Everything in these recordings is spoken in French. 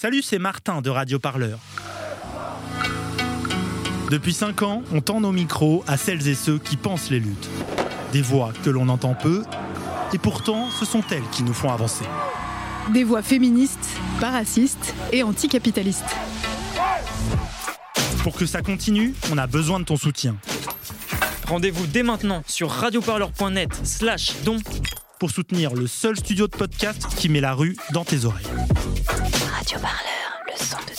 Salut, c'est Martin de Radio Parleur. Depuis 5 ans, on tend nos micros à celles et ceux qui pensent les luttes. Des voix que l'on entend peu, et pourtant ce sont elles qui nous font avancer. Des voix féministes, pas racistes et anticapitalistes. Pour que ça continue, on a besoin de ton soutien. Rendez-vous dès maintenant sur radioparleur.net slash don pour soutenir le seul studio de podcast qui met la rue dans tes oreilles. Radio Parleur, le son de.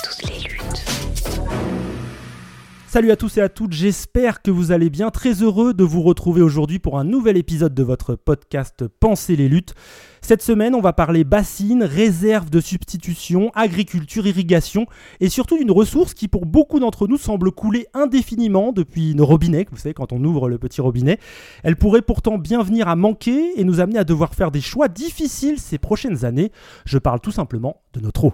Salut à tous et à toutes, j'espère que vous allez bien. Très heureux de vous retrouver aujourd'hui pour un nouvel épisode de votre podcast Penser les luttes. Cette semaine, on va parler bassines, réserves de substitution, agriculture, irrigation et surtout d'une ressource qui pour beaucoup d'entre nous semble couler indéfiniment depuis nos robinets, vous savez quand on ouvre le petit robinet. Elle pourrait pourtant bien venir à manquer et nous amener à devoir faire des choix difficiles ces prochaines années. Je parle tout simplement de notre eau.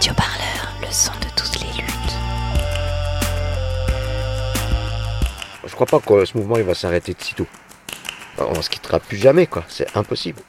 Radio Parleur, le son de les luttes. Je crois pas que ce mouvement il va s'arrêter de sitôt. On se quittera plus jamais, quoi. C'est impossible.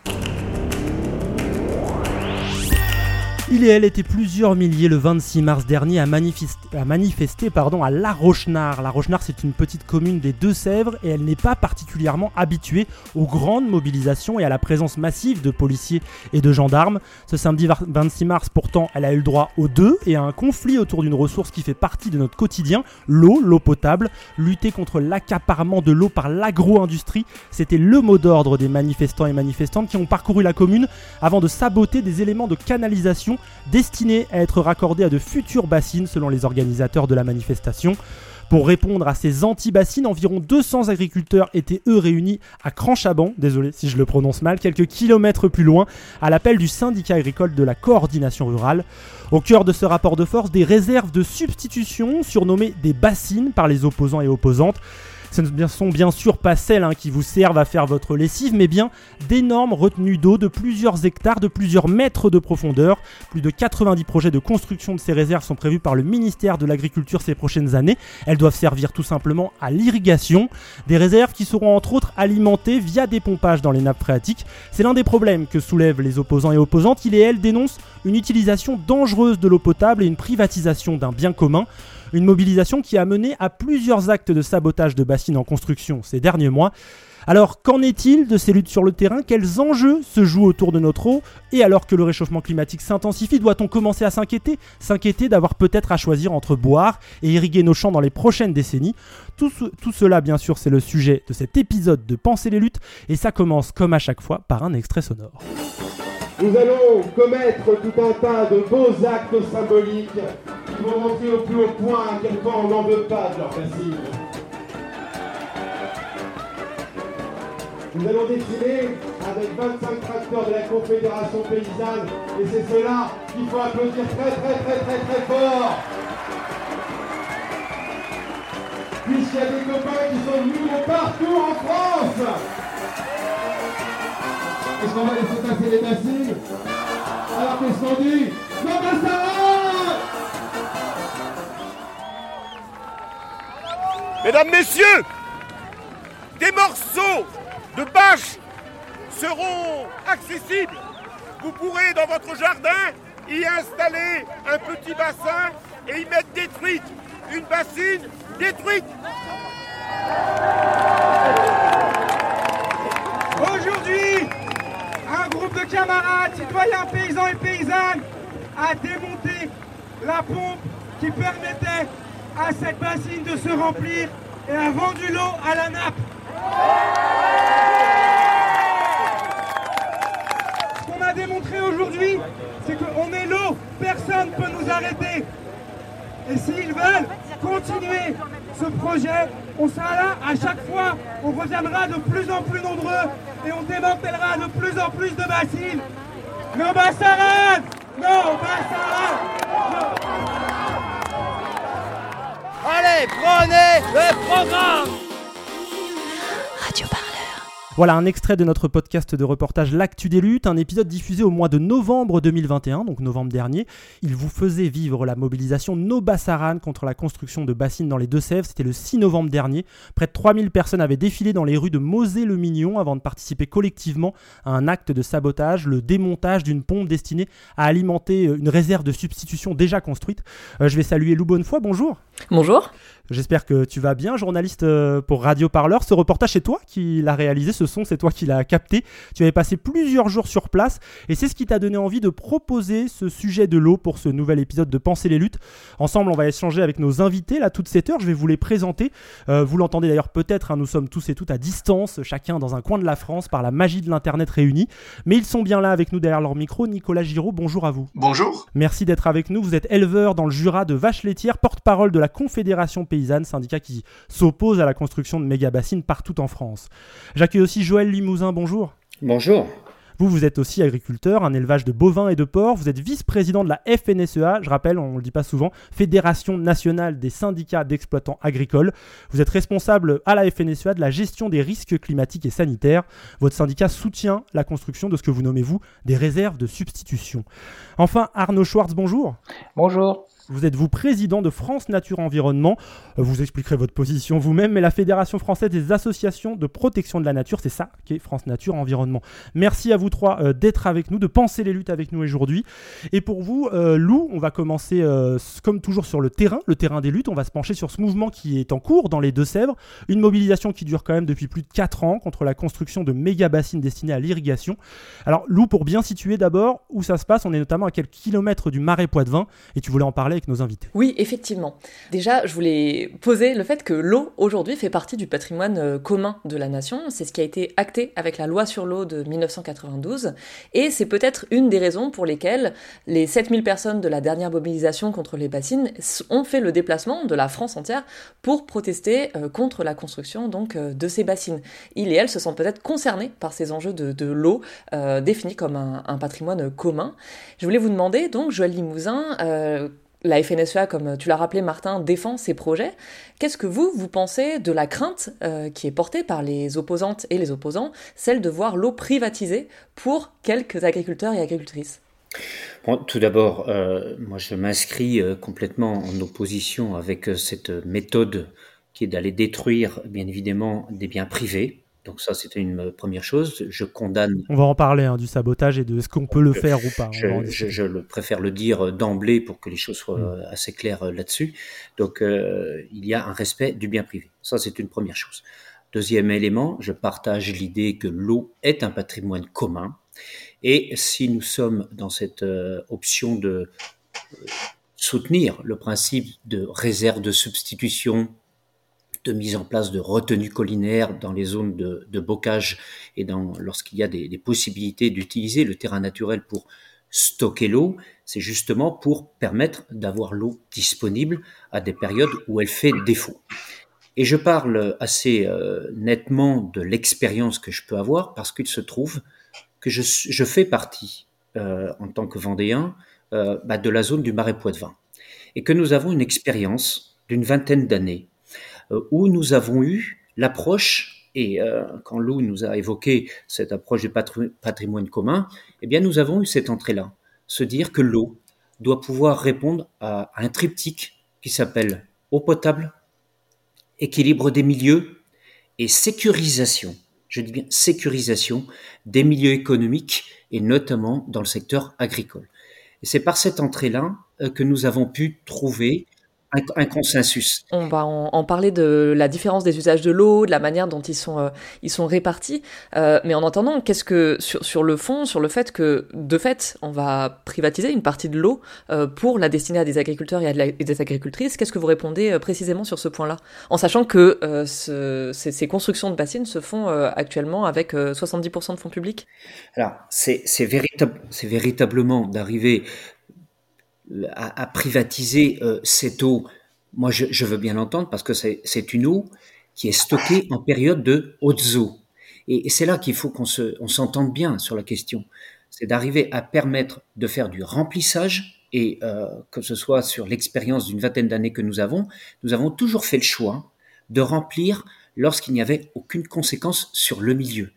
Il et elle étaient plusieurs milliers le 26 mars dernier à, manifester, à pardon, à La Rochenard. La Rochenard, c'est une petite commune des Deux-Sèvres et elle n'est pas particulièrement habituée aux grandes mobilisations et à la présence massive de policiers et de gendarmes. Ce samedi 26 mars, pourtant, elle a eu le droit aux deux et à un conflit autour d'une ressource qui fait partie de notre quotidien, l'eau, l'eau potable. Lutter contre l'accaparement de l'eau par l'agro-industrie, c'était le mot d'ordre des manifestants et manifestantes qui ont parcouru la commune avant de saboter des éléments de canalisation destinés à être raccordés à de futures bassines selon les organisateurs de la manifestation. Pour répondre à ces anti-bassines, environ 200 agriculteurs étaient eux réunis à Cranchaban, désolé si je le prononce mal, quelques kilomètres plus loin, à l'appel du syndicat agricole de la coordination rurale. Au cœur de ce rapport de force, des réserves de substitution surnommées des bassines par les opposants et opposantes. Ce ne sont bien sûr pas celles hein, qui vous servent à faire votre lessive, mais bien d'énormes retenues d'eau de plusieurs hectares, de plusieurs mètres de profondeur. Plus de 90 projets de construction de ces réserves sont prévus par le ministère de l'Agriculture ces prochaines années. Elles doivent servir tout simplement à l'irrigation. Des réserves qui seront entre autres alimentées via des pompages dans les nappes phréatiques. C'est l'un des problèmes que soulèvent les opposants et opposantes. Il et elle dénoncent une utilisation dangereuse de l'eau potable et une privatisation d'un bien commun. Une mobilisation qui a mené à plusieurs actes de sabotage de bassines en construction ces derniers mois. Alors, qu'en est-il de ces luttes sur le terrain? Quels enjeux se jouent autour de notre eau? Et alors que le réchauffement climatique s'intensifie, doit-on commencer à s'inquiéter? S'inquiéter d'avoir peut-être à choisir entre boire et irriguer nos champs dans les prochaines décennies? Tout, tout cela, bien sûr, c'est le sujet de cet épisode de Penser les luttes, et ça commence, comme à chaque fois, par un extrait sonore. Nous allons commettre tout un tas de beaux actes symboliques qui vont montrer au plus haut point à quel point on n'en veut pas de leur bassine. Nous allons défiler avec 25 tracteurs de la Confédération paysanne et c'est cela qu'il faut applaudir très très très très très fort. Puisqu'il y a des copains qui sont venus de partout en France. Est-ce qu'on va laisser passer les bassines? Alors qu'est-ce qu'on dit? Non, Mesdames, Messieurs, des morceaux de bâche seront accessibles. Vous pourrez dans votre jardin y installer un petit bassin et y mettre des truites. Une bassine détruite. Aujourd'hui, un groupe de camarades, citoyens, paysans et paysannes a démonté la pompe qui permettait à cette bassine de se remplir et a vendu l'eau à la nappe. Ce qu'on a démontré aujourd'hui, c'est qu'on est l'eau, personne ne peut nous arrêter. Et s'ils veulent continuer ce projet, on sera là à chaque fois, on reviendra de plus en plus nombreux et on démantèlera de plus en plus de bassines. Nos bassarades Nos bassarades Allez, prenez le programme. Voilà un extrait de notre podcast de reportage L'actu des luttes, un épisode diffusé au mois de novembre 2021, donc novembre dernier. Il vous faisait vivre la mobilisation No Bassaran contre la construction de bassines dans les Deux-Sèvres. C'était le 6 novembre dernier. Près de 3000 personnes avaient défilé dans les rues de Mosée-le-Mignon avant de participer collectivement à un acte de sabotage, le démontage d'une pompe destinée à alimenter une réserve de substitution déjà construite. Euh, je vais saluer Lou Bonnefoy, bonjour. Bonjour. J'espère que tu vas bien, journaliste euh, pour Radio Parleur. Ce reportage, c'est toi qui l'as réalisé, ce son, c'est toi qui l'as capté. Tu avais passé plusieurs jours sur place et c'est ce qui t'a donné envie de proposer ce sujet de l'eau pour ce nouvel épisode de Penser les luttes. Ensemble, on va échanger avec nos invités là toute cette heure. Je vais vous les présenter. Euh, vous l'entendez d'ailleurs peut-être, hein, nous sommes tous et toutes à distance, chacun dans un coin de la France par la magie de l'Internet réunie. Mais ils sont bien là avec nous derrière leur micro. Nicolas Giraud, bonjour à vous. Bonjour. Merci d'être avec nous. Vous êtes éleveur dans le Jura de vaches laitières, porte-parole de la Confédération paysanne, syndicat qui s'oppose à la construction de méga-bassines partout en France. J'accueille aussi Joël Limousin, bonjour. Bonjour. Vous, vous êtes aussi agriculteur, un élevage de bovins et de porcs. Vous êtes vice-président de la FNSEA, je rappelle, on ne le dit pas souvent, Fédération nationale des syndicats d'exploitants agricoles. Vous êtes responsable à la FNSEA de la gestion des risques climatiques et sanitaires. Votre syndicat soutient la construction de ce que vous nommez, vous, des réserves de substitution. Enfin, Arnaud Schwartz, bonjour. Bonjour. Vous êtes vous président de France Nature Environnement? Vous expliquerez votre position vous-même, mais la Fédération française des associations de protection de la nature, c'est ça qui est France Nature Environnement. Merci à vous trois euh, d'être avec nous, de penser les luttes avec nous aujourd'hui. Et pour vous, euh, Lou, on va commencer euh, comme toujours sur le terrain, le terrain des luttes. On va se pencher sur ce mouvement qui est en cours dans les Deux-Sèvres. Une mobilisation qui dure quand même depuis plus de 4 ans contre la construction de méga bassines destinées à l'irrigation. Alors Lou, pour bien situer d'abord où ça se passe, on est notamment à quelques kilomètres du marais Poitevin et tu voulais en parler nos invités. Oui, effectivement. Déjà, je voulais poser le fait que l'eau, aujourd'hui, fait partie du patrimoine euh, commun de la nation. C'est ce qui a été acté avec la loi sur l'eau de 1992. Et c'est peut-être une des raisons pour lesquelles les 7000 personnes de la dernière mobilisation contre les bassines ont fait le déplacement de la France entière pour protester euh, contre la construction donc euh, de ces bassines. Ils et elles se sont peut-être concernés par ces enjeux de, l'eau définis comme un, patrimoine commun. Je voulais vous demander donc, Joël Limousin, la FNSEA, comme tu l'as rappelé, Martin, défend ces projets. Qu'est-ce que vous, vous pensez de la crainte euh, qui est portée par les opposantes et les opposants, celle de voir l'eau privatisée pour quelques agriculteurs et agricultrices? Tout d'abord, euh, moi je m'inscris euh, complètement en opposition avec cette méthode qui est d'aller détruire, bien évidemment, des biens privés. Donc ça, c'était une première chose. Je condamne. On va en parler hein, du sabotage et de ce qu'on peut le faire ou pas. Je, je, je le préfère le dire d'emblée pour que les choses soient mmh. assez claires là-dessus. Donc euh, il y a un respect du bien privé. Ça, c'est une première chose. Deuxième élément, je partage l'idée que l'eau est un patrimoine commun. Et si nous sommes dans cette euh, option de euh, soutenir le principe de réserve de substitution, de mise en place de retenues collinaires dans les zones de, bocage et lorsqu'il y a des, possibilités d'utiliser le terrain naturel pour stocker l'eau, c'est justement pour permettre d'avoir l'eau disponible à des périodes où elle fait défaut. Et je parle assez euh, nettement de l'expérience que je peux avoir parce qu'il se trouve que je, fais partie, euh, en tant que Vendéen, euh, bah, de la zone du Marais Poitevin. Et que nous avons une expérience d'une vingtaine d'années où nous avons eu l'approche, et euh, quand Lou nous a évoqué cette approche du patrimoine commun, eh bien nous avons eu cette entrée-là, se dire que l'eau doit pouvoir répondre à, un triptyque qui s'appelle eau potable, équilibre des milieux et sécurisation, je dis bien sécurisation des milieux économiques et notamment dans le secteur agricole. Et c'est par cette entrée-là que nous avons pu trouver un, un, consensus. On va en, en, parler de la différence des usages de l'eau, de la manière dont ils sont, euh, ils sont répartis. Euh, mais en entendant, qu'est-ce que sur, sur le fond, sur le fait que de fait, on va privatiser une partie de l'eau euh, pour la destiner à des agriculteurs et à la, des agricultrices, qu'est-ce que vous répondez euh, précisément sur ce point-là, en sachant que euh, ce, ces, ces, constructions de bassines se font actuellement avec 70% de fonds publics. Alors c'est véritable, c'est véritablement d'arriver à, privatiser euh, cette eau, moi je, veux bien l'entendre parce que c'est une eau qui est stocké en période de haute eau. Et, c'est là qu'il faut qu'on se, on s'entende bien sur la question. C'est d'arriver à permettre de faire du remplissage et euh, que ce soit sur l'expérience d'une vingtaine d'années que nous avons, nous avons toujours fait le choix de remplir lorsqu'il n'y avait aucune conséquence sur le milieu.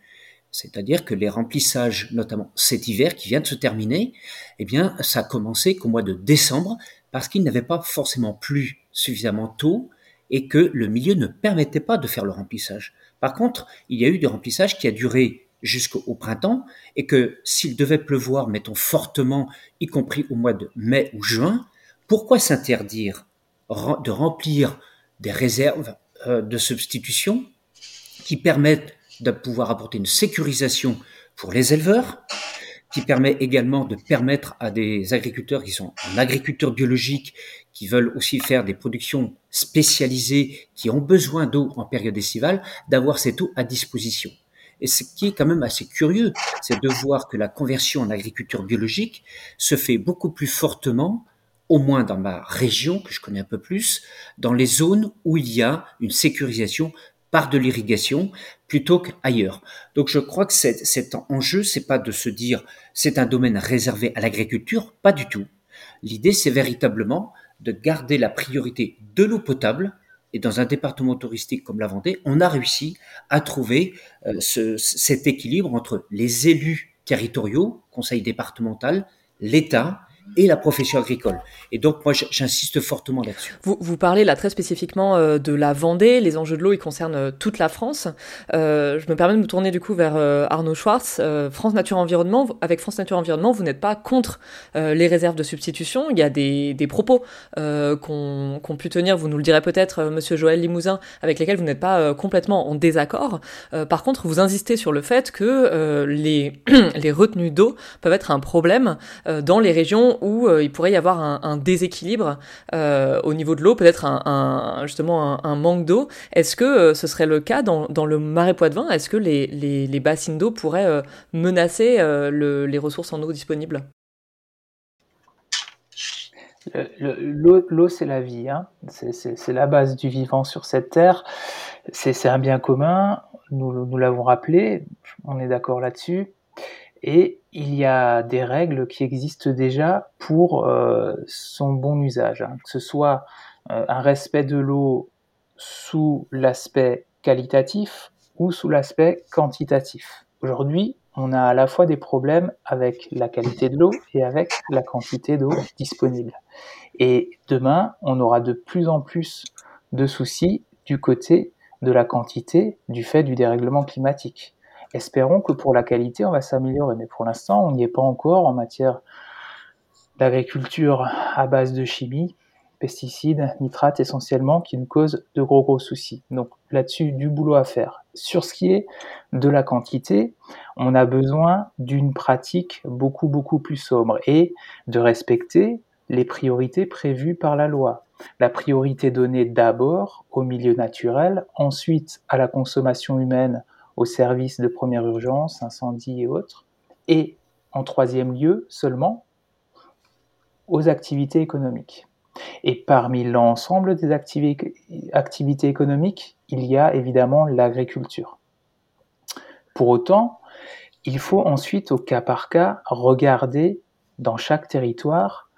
C'est-à-dire que les remplissages, notamment cet hiver qui vient de se terminer, eh bien, ça a commencé qu'au mois de décembre parce qu'il n'avait pas forcément plu suffisamment tôt et que le milieu ne permettait pas de faire le remplissage. Par contre, il y a eu du remplissage qui a duré jusqu'au printemps et que s'il devait pleuvoir, mettons fortement, y compris au mois de mai ou juin, pourquoi s'interdire de remplir des réserves euh, de substitution qui permettent de pouvoir apporter une sécurisation pour les éleveurs, qui permet également de permettre à des agriculteurs qui sont en agriculture biologique, qui veulent aussi faire des productions spécialisées, qui ont besoin d'eau en période estivale, d'avoir cette eau à disposition. Et ce qui est quand même assez curieux, c'est de voir que la conversion en agriculture biologique se fait beaucoup plus fortement, au moins dans ma région, que je connais un peu plus, dans les zones où il y a une sécurisation par de l'irrigation plutôt qu'ailleurs. Donc je crois que cet enjeu, c'est pas de se dire c'est un domaine réservé à l'agriculture, pas du tout. L'idée, c'est véritablement de garder la priorité de l'eau potable. Et dans un département touristique comme la Vendée, on a réussi à trouver euh, ce, cet équilibre entre les élus territoriaux, conseil départemental, l'État et la profession agricole. Et donc moi j'insiste fortement là-dessus. Vous, vous, parlez là très spécifiquement euh, de la Vendée, les enjeux de l'eau ils concernent euh, toute la France. Euh, je me permets de me tourner du coup vers euh, Arnaud Schwartz. France Nature Environnement, avec France Nature Environnement, vous n'êtes pas contre les réserves de substitution. Il y a des, des propos qu'on qu pu tenir, vous nous le direz peut-être, Monsieur Joël Limousin, avec lesquels vous n'êtes pas complètement en désaccord. par contre, vous insistez sur le fait que les, les retenues d'eau peuvent être un problème dans les régions où euh, il pourrait y avoir un, déséquilibre euh, au niveau de l'eau, peut-être un, justement un, manque d'eau. Est-ce que euh, ce serait le cas dans, le marais Poitevin? Est-ce que les, les, bassines d'eau pourraient menacer les ressources en eau disponibles? L'eau, c'est la vie, hein. c'est la base du vivant sur cette terre, c'est un bien commun, nous, nous l'avons rappelé, on est d'accord là-dessus. Et il y a des règles qui existent déjà pour euh, son bon usage, hein. que ce soit euh, un respect de l'eau sous l'aspect qualitatif ou sous l'aspect quantitatif. Aujourd'hui, on a à la fois des problèmes avec la qualité de l'eau et avec la quantité d'eau disponible. Et demain, on aura de plus en plus de soucis du côté de la quantité du fait du dérèglement climatique. Espérons que pour la qualité, on va s'améliorer. Mais pour l'instant, on n'y est pas encore en matière d'agriculture à base de chimie, pesticides, nitrates essentiellement, qui nous causent de gros gros soucis. Donc là-dessus, du boulot à faire. Sur ce qui est de la quantité, on a besoin d'une pratique beaucoup beaucoup plus sobre et de respecter les priorités prévues par la loi. La priorité donnée d'abord au milieu naturel, ensuite à la consommation humaine aux services de première urgence, incendie et autres, et en troisième lieu seulement aux activités économiques. Et parmi l'ensemble des activités économiques, il y a évidemment l'agriculture. Pour autant, il faut ensuite au cas par cas regarder dans chaque territoire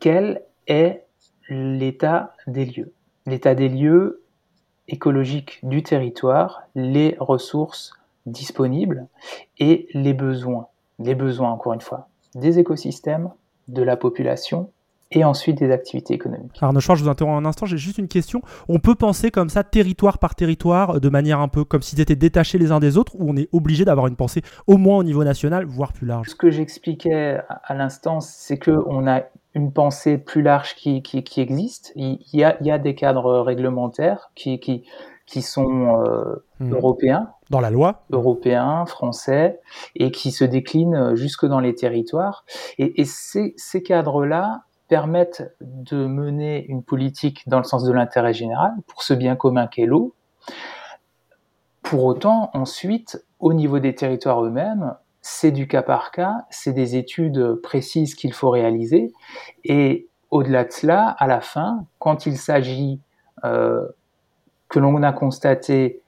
quel est l'état des lieux. L'état des lieux écologique du territoire, les ressources disponibles et les besoins. Les besoins, encore une fois, des écosystèmes, de la population et ensuite des activités économiques. Arnaud Schwartz, je vous interromps un instant, j'ai juste une question. On peut penser comme ça, territoire par territoire, de manière un peu comme s'ils étaient détachés les uns des autres, ou on est obligé d'avoir une pensée au moins au niveau national, voire plus large? Ce que j'expliquais à l'instant, c'est qu'on a une pensée plus large qui, qui, existe. Il y, a, il y, a, des cadres réglementaires qui, qui, qui sont euh, hmm. européens. Dans la loi Européens, français, et qui se déclinent jusque dans les territoires. Et, et ces, ces cadres-là permettent de mener une politique dans le sens de l'intérêt général, pour ce bien commun qu'est l'eau. Pour autant, ensuite, au niveau des territoires eux-mêmes, c'est du cas par cas, c'est des études précises qu'il faut réaliser. Et au-delà de cela, à la fin, quand il s'agit euh, que l'on a constaté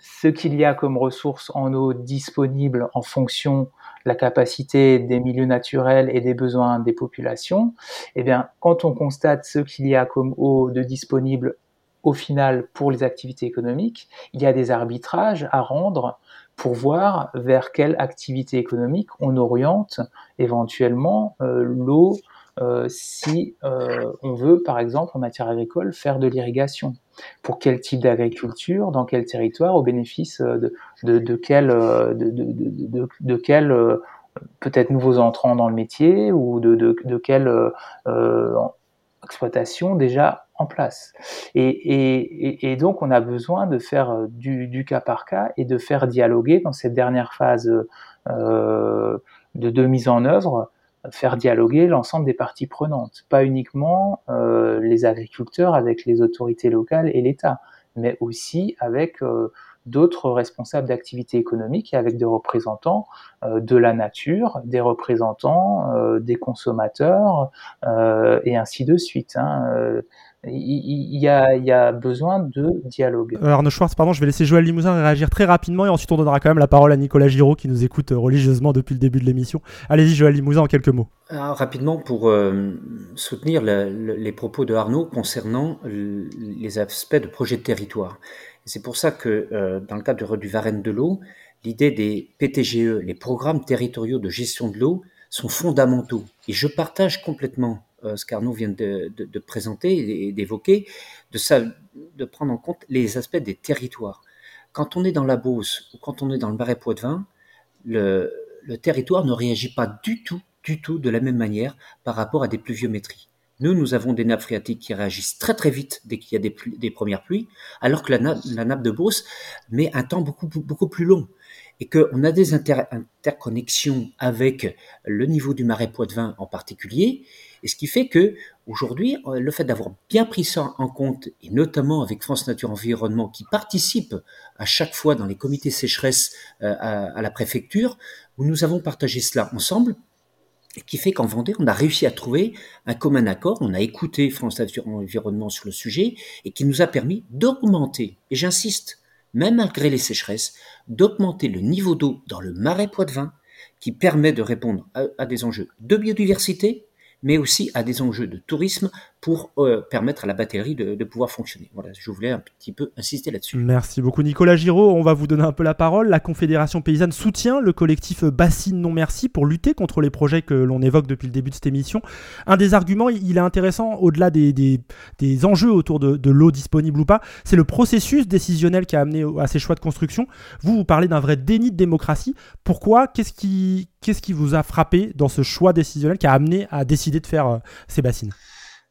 ce qu'il y a comme ressources en eau disponibles en fonction de la capacité des milieux naturels et des besoins des populations, eh bien, quand on constate ce qu'il y a comme eau de disponible au final pour les activités économiques, il y a des arbitrages à rendre pour voir vers quelle activité économique on oriente éventuellement euh, l'eau euh, si euh, on veut, par exemple, en matière agricole, faire de l'irrigation. Pour quel type d'agriculture, dans quel territoire, au bénéfice de, de, de quel, de, de, de quel peut-être nouveaux entrants dans le métier ou de, quelle euh, exploitation déjà en place. Et, et, et, donc on a besoin de faire du, du, cas par cas et de faire dialoguer dans cette dernière phase euh, de, de, mise en œuvre faire dialoguer l'ensemble des parties prenantes, pas uniquement euh, les agriculteurs avec les autorités locales et l'État, mais aussi avec euh, d'autres responsables d'activités économiques et avec des représentants euh, de la nature, des représentants euh, des consommateurs euh, et ainsi de suite. Hein il y, a, il y, a, besoin de dialogue. Euh, Arnaud Schwartz, pardon, je vais laisser Joël Limousin réagir très rapidement et ensuite on donnera quand même la parole à Nicolas Giraud qui nous écoute euh, religieusement depuis le début de l'émission. Allez-y Joël Limousin en quelques mots. Alors, rapidement pour euh, soutenir le, le, les propos de Arnaud concernant les aspects de projet de territoire. C'est pour ça que euh, dans le cadre du Varenne de l'eau, l'idée des PTGE, les programmes territoriaux de gestion de l'eau, sont fondamentaux. Et je partage complètement euh, ce qu'Arnaud vient de, présenter et d'évoquer, de, prendre en compte les aspects des territoires. Quand on est dans la Beauce ou quand on est dans le Marais Poitevin, le, le territoire ne réagit pas du tout, du tout de la même manière par rapport à des pluviométries. Nous, nous avons des nappes phréatiques qui réagissent très très vite dès qu'il y a des, premières pluies, alors que la nappe, la nappe de Beauce met un temps beaucoup, beaucoup plus long et qu'on a des inter interconnexions avec le niveau du marais Poitevin en particulier, et ce qui fait que aujourd'hui, euh, le fait d'avoir bien pris ça en compte, et notamment avec France Nature Environnement qui participe à chaque fois dans les comités sécheresse euh, à, à, la préfecture, où nous avons partagé cela ensemble, qui fait qu'en Vendée, on a réussi à trouver un commun accord, on a écouté France Nature Environnement sur le sujet, et qui nous a permis d'augmenter, et j'insiste, même malgré les sécheresses, d'augmenter le niveau d'eau dans le marais Poitevin, qui permet de répondre à, à des enjeux de biodiversité, mais aussi à des enjeux de tourisme pour euh, permettre à la batterie de, pouvoir fonctionner. Voilà, je voulais un petit peu insister là-dessus. Merci beaucoup Nicolas Giraud. On va vous donner un peu la parole. La Confédération paysanne soutient le collectif Bassine Non Merci pour lutter contre les projets que l'on évoque depuis le début de cette émission. Un des arguments, il est intéressant, au-delà des, des, enjeux autour de, de l'eau disponible ou pas, c'est le processus décisionnel qui a amené à ces choix de construction. Vous, vous parlez d'un vrai déni de démocratie. Pourquoi? Qu'est-ce qui, qu'est-ce qui vous a frappé dans ce choix décisionnel qui a amené à décider de faire euh, ces bassines?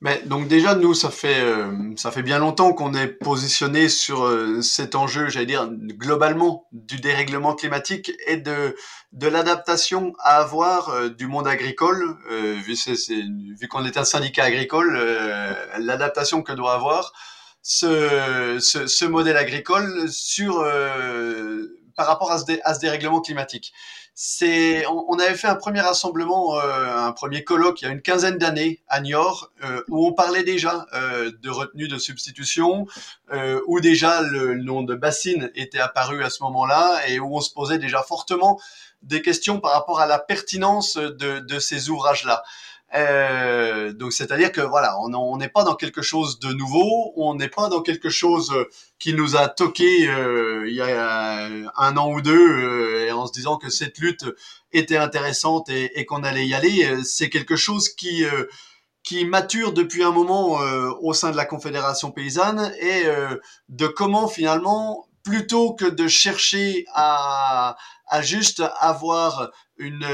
Mais donc déjà nous ça fait euh, ça fait bien longtemps qu'on est positionné sur euh, cet enjeu, j'allais dire globalement du dérèglement climatique et de de l'adaptation à avoir euh, du monde agricole vu c'est, vu qu'on est un syndicat agricole l'adaptation que doit avoir ce, ce, modèle agricole sur par rapport à ce dérèglement climatique on, avait fait un premier rassemblement, euh, un premier colloque il y a une quinzaine d'années à Niort, euh, où on parlait déjà euh, de retenue de substitution, où déjà le, le, nom de bassine était apparu à ce moment-là, et où on se posait déjà fortement des questions par rapport à la pertinence de, de ces ouvrages-là. Euh, donc c'est-à-dire que voilà, on n'est pas dans quelque chose de nouveau, on n'est pas dans quelque chose qui nous a toqué euh, il y a un an ou deux, euh, en se disant que cette lutte était intéressante et, qu'on allait y aller. C'est quelque chose qui euh, qui mature depuis un moment euh, au sein de la Confédération paysanne et de comment finalement, plutôt que de chercher à, à juste avoir une,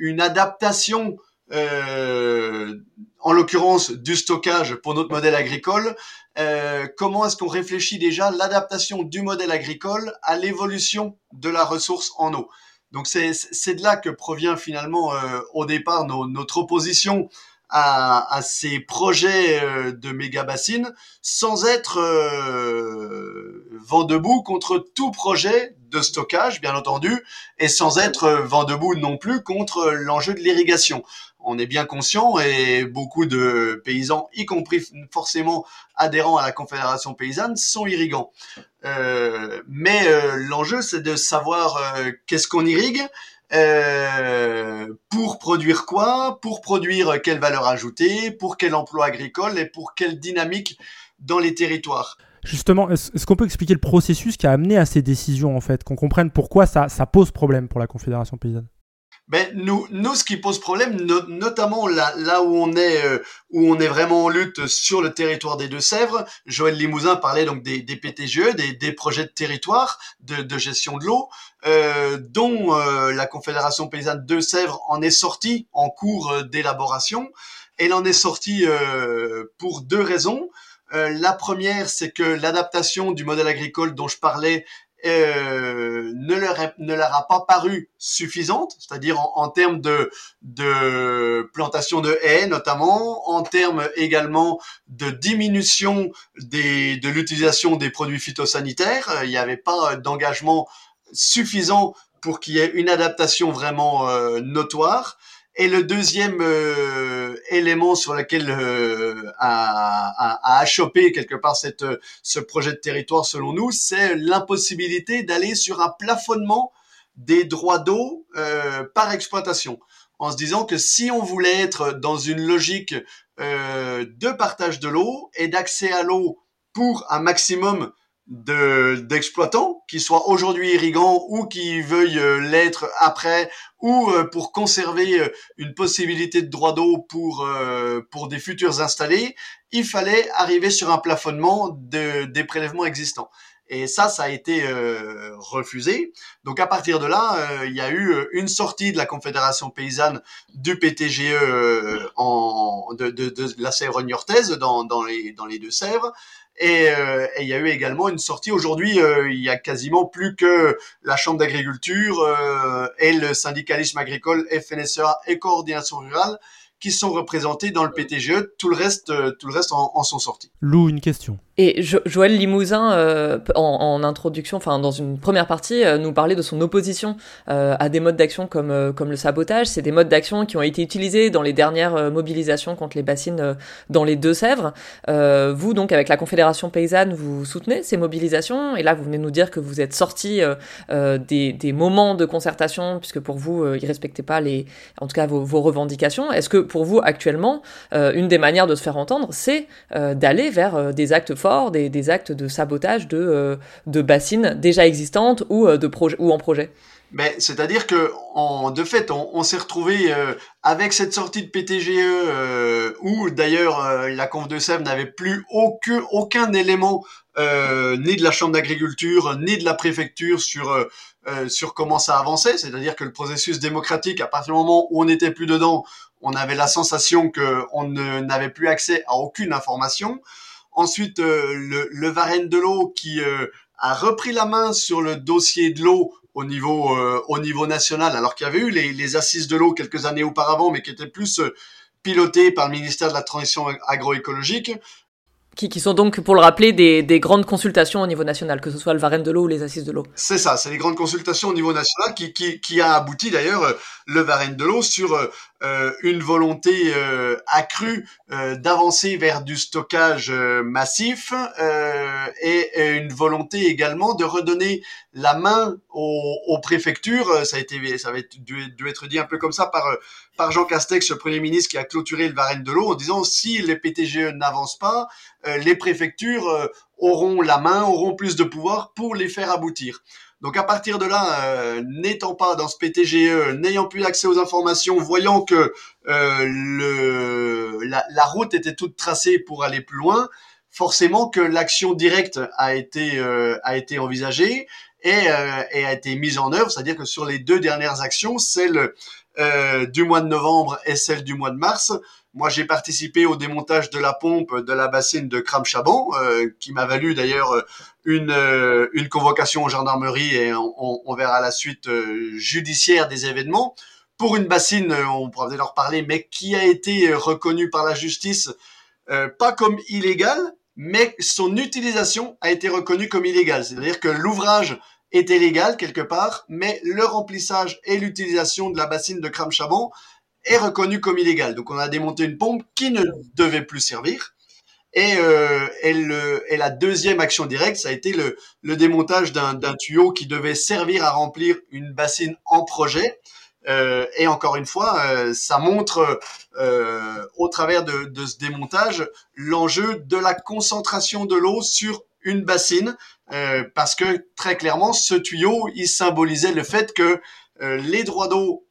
une adaptation euh, en l'occurrence du stockage pour notre modèle agricole, euh, comment est-ce qu'on réfléchit déjà l'adaptation du modèle agricole à l'évolution de la ressource en eau? Donc c'est de là que provient finalement euh, au départ nos, notre opposition à, à, ces projets euh, de méga bassines sans être euh, vent debout contre tout projet de stockage, bien entendu, et sans être vent debout non plus contre l'enjeu de l'irrigation on est bien conscient et beaucoup de paysans, y compris forcément adhérents à la Confédération paysanne, sont irrigants. Euh, mais euh, l'enjeu, c'est de savoir euh, qu'est-ce qu'on irrigue, pour produire quoi, pour produire quelle valeur ajoutée, pour quel emploi agricole et pour quelle dynamique dans les territoires. Justement, est-ce qu'on peut expliquer le processus qui a amené à ces décisions, en fait, qu'on comprenne pourquoi ça, ça pose problème pour la Confédération paysanne? Ben, nous, nous, ce qui pose problème, notamment là, là où on est, euh, où on est vraiment en lutte sur le territoire des Deux-Sèvres. Joël Limousin parlait donc des, PTGE, des, des projets de territoire de, de gestion de l'eau, euh, dont euh, la Confédération paysanne Deux-Sèvres en est sortie en cours euh, d'élaboration. Elle en est sortie pour deux raisons. la première, c'est que l'adaptation du modèle agricole dont je parlais euh, ne, leur a pas paru suffisante, c'est-à-dire en, termes de, plantation de haies notamment, en termes également de diminution de l'utilisation des produits phytosanitaires. Il n'y avait pas d'engagement suffisant pour qu'il y ait une adaptation vraiment euh, notoire. Et le deuxième euh, élément sur lequel euh, a, a, a, quelque part cette, ce projet de territoire selon nous, c'est l'impossibilité d'aller sur un plafonnement des droits d'eau euh, par exploitation. En se disant que si on voulait être dans une logique euh, de partage de l'eau et d'accès à l'eau pour un maximum de d'exploitants qui soient aujourd'hui irrigants ou qui veuillent euh, l'être après ou euh, pour conserver euh, une possibilité de droit d'eau pour pour des futurs installés, il fallait arriver sur un plafonnement de, des prélèvements existants. Et ça, ça a été refusé. Donc à partir de là, il y a eu une sortie de la Confédération paysanne du PTGE en, de, de, de la Sèvre niortaise dans, dans, les, dans les Deux-Sèvres. Euh, et, il y a eu également une sortie. Aujourd'hui, euh, il y a quasiment plus que la Chambre d'agriculture euh, et le syndicalisme agricole FNSEA et Coordination rurale qui sont représentés dans le PTGE. Tout le reste, tout le reste en, en sont sortis. Lou, une question. Et Joël Limousin, euh, en, en, introduction, enfin dans une première partie, euh, nous parlait de son opposition euh, à des modes d'action comme euh, comme le sabotage. C'est des modes d'action qui ont été utilisés dans les dernières euh, mobilisations contre les bassines dans les Deux-Sèvres. vous donc avec la Confédération paysanne, vous soutenez ces mobilisations et là vous venez nous dire que vous êtes sorti des, des moments de concertation puisque pour vous ils respectaient pas les, en tout cas vos, vos revendications. Est-ce que pour vous actuellement une des manières de se faire entendre, c'est d'aller vers des actes des, actes de sabotage de, euh, bassines déjà existantes ou, euh, de ou en projet mais c'est-à-dire que de fait, on, s'est retrouvé euh, avec cette sortie de PTGE où d'ailleurs la conf de Sèvres n'avait plus aucun, aucun élément ni de la chambre d'agriculture ni de la préfecture sur sur comment ça avançait. C'est-à-dire que le processus démocratique, à partir du moment où on n'était plus dedans, on avait la sensation que on n'avait plus accès à aucune information. Ensuite, euh, le, le Varenne de l'eau qui euh, a repris la main sur le dossier de l'eau au niveau euh, au niveau national, alors qu'il y avait eu les, les assises de l'eau quelques années auparavant, mais qui étaient plus pilotées par le ministère de la Transition agroécologique. Qui, qui, sont donc, pour le rappeler, des, des, grandes consultations au niveau national, que ce soit le Varenne de l'eau ou les Assises de l'eau. C'est ça, c'est les grandes consultations au niveau national qui, qui, qui a abouti d'ailleurs le Varenne de l'eau sur euh, une volonté euh, accrue euh, d'avancer vers du stockage massif et, une volonté également de redonner la main aux, préfectures. Ça a été, ça va être, dû, être dit un peu comme ça par par Jean Castex, le Premier ministre, qui a clôturé le Varenne de l'eau en disant si les PTGE n'avancent pas, les préfectures auront la main, auront plus de pouvoir pour les faire aboutir. Donc à partir de là, euh, n'étant pas dans ce PTGE, n'ayant plus accès aux informations, voyant que euh, la, route était toute tracée pour aller plus loin, forcément que l'action directe a été euh, a été envisagée et, et, a été mise en œuvre. C'est-à-dire que sur les deux dernières actions, celle du mois de novembre et celle du mois de mars, moi, j'ai participé au démontage de la pompe de la bassine de Cram-Chaban, euh, qui m'a valu d'ailleurs euh, une, euh, une convocation aux gendarmeries et on, on verra la suite judiciaire des événements. Pour une bassine, on pourra peut-être en reparler, mais qui a été reconnue par la justice pas comme illégale, mais son utilisation a été reconnue comme illégale. C'est-à-dire que l'ouvrage était légal quelque part, mais le remplissage et l'utilisation de la bassine de Cram-Chaban est reconnu comme illégal. Donc on a démonté une pompe qui ne devait plus servir. Et, euh, et, la deuxième action directe, ça a été le, le démontage d'un tuyau qui devait servir à remplir une bassine en projet. Euh, et encore une fois, euh, ça montre euh, au travers de, de ce démontage l'enjeu de la concentration de l'eau sur une bassine, euh, parce que très clairement, ce tuyau, il symbolisait le fait que euh, les droits d'eau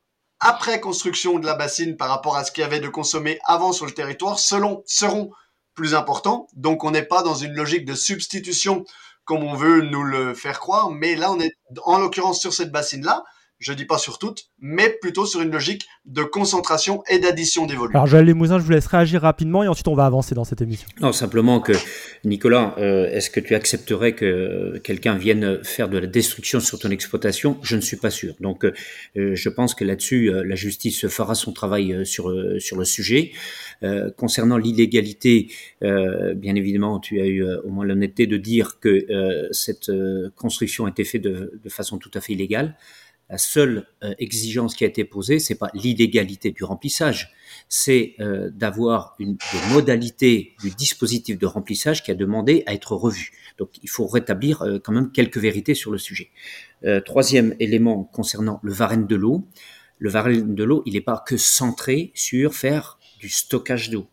après construction de la bassine par rapport à ce qu'il y avait de consommé avant sur le territoire selon, seront plus importants. Donc on n'est pas dans une logique de substitution comme on veut nous le faire croire, mais là on est en l'occurrence sur cette bassine-là, je dis pas sur toutes, mais plutôt sur une logique de concentration et d'addition des volumes. Alors Joël Lemousin, je vous laisse réagir rapidement et ensuite on va avancer dans cette émission. Non, simplement que Nicolas, euh, est-ce que tu accepterais que quelqu'un vienne faire de la destruction sur ton exploitation? Je ne suis pas sûr. Donc euh, je pense que là-dessus, euh, la justice fera son travail sur, sur le sujet. concernant l'illégalité, bien évidemment, tu as eu au moins l'honnêteté de dire que cette construction a été faite de, de façon tout à fait illégale. La seule euh, exigence qui a été posée, c'est pas l'illégalité du remplissage, c'est euh, d'avoir une des modalités du dispositif de remplissage qui a demandé à être revu. Donc, il faut rétablir euh, quand même quelques vérités sur le sujet. troisième élément concernant le varenne de l'eau. Le varenne de l'eau, il n'est pas que centré sur faire du stockage d'eau.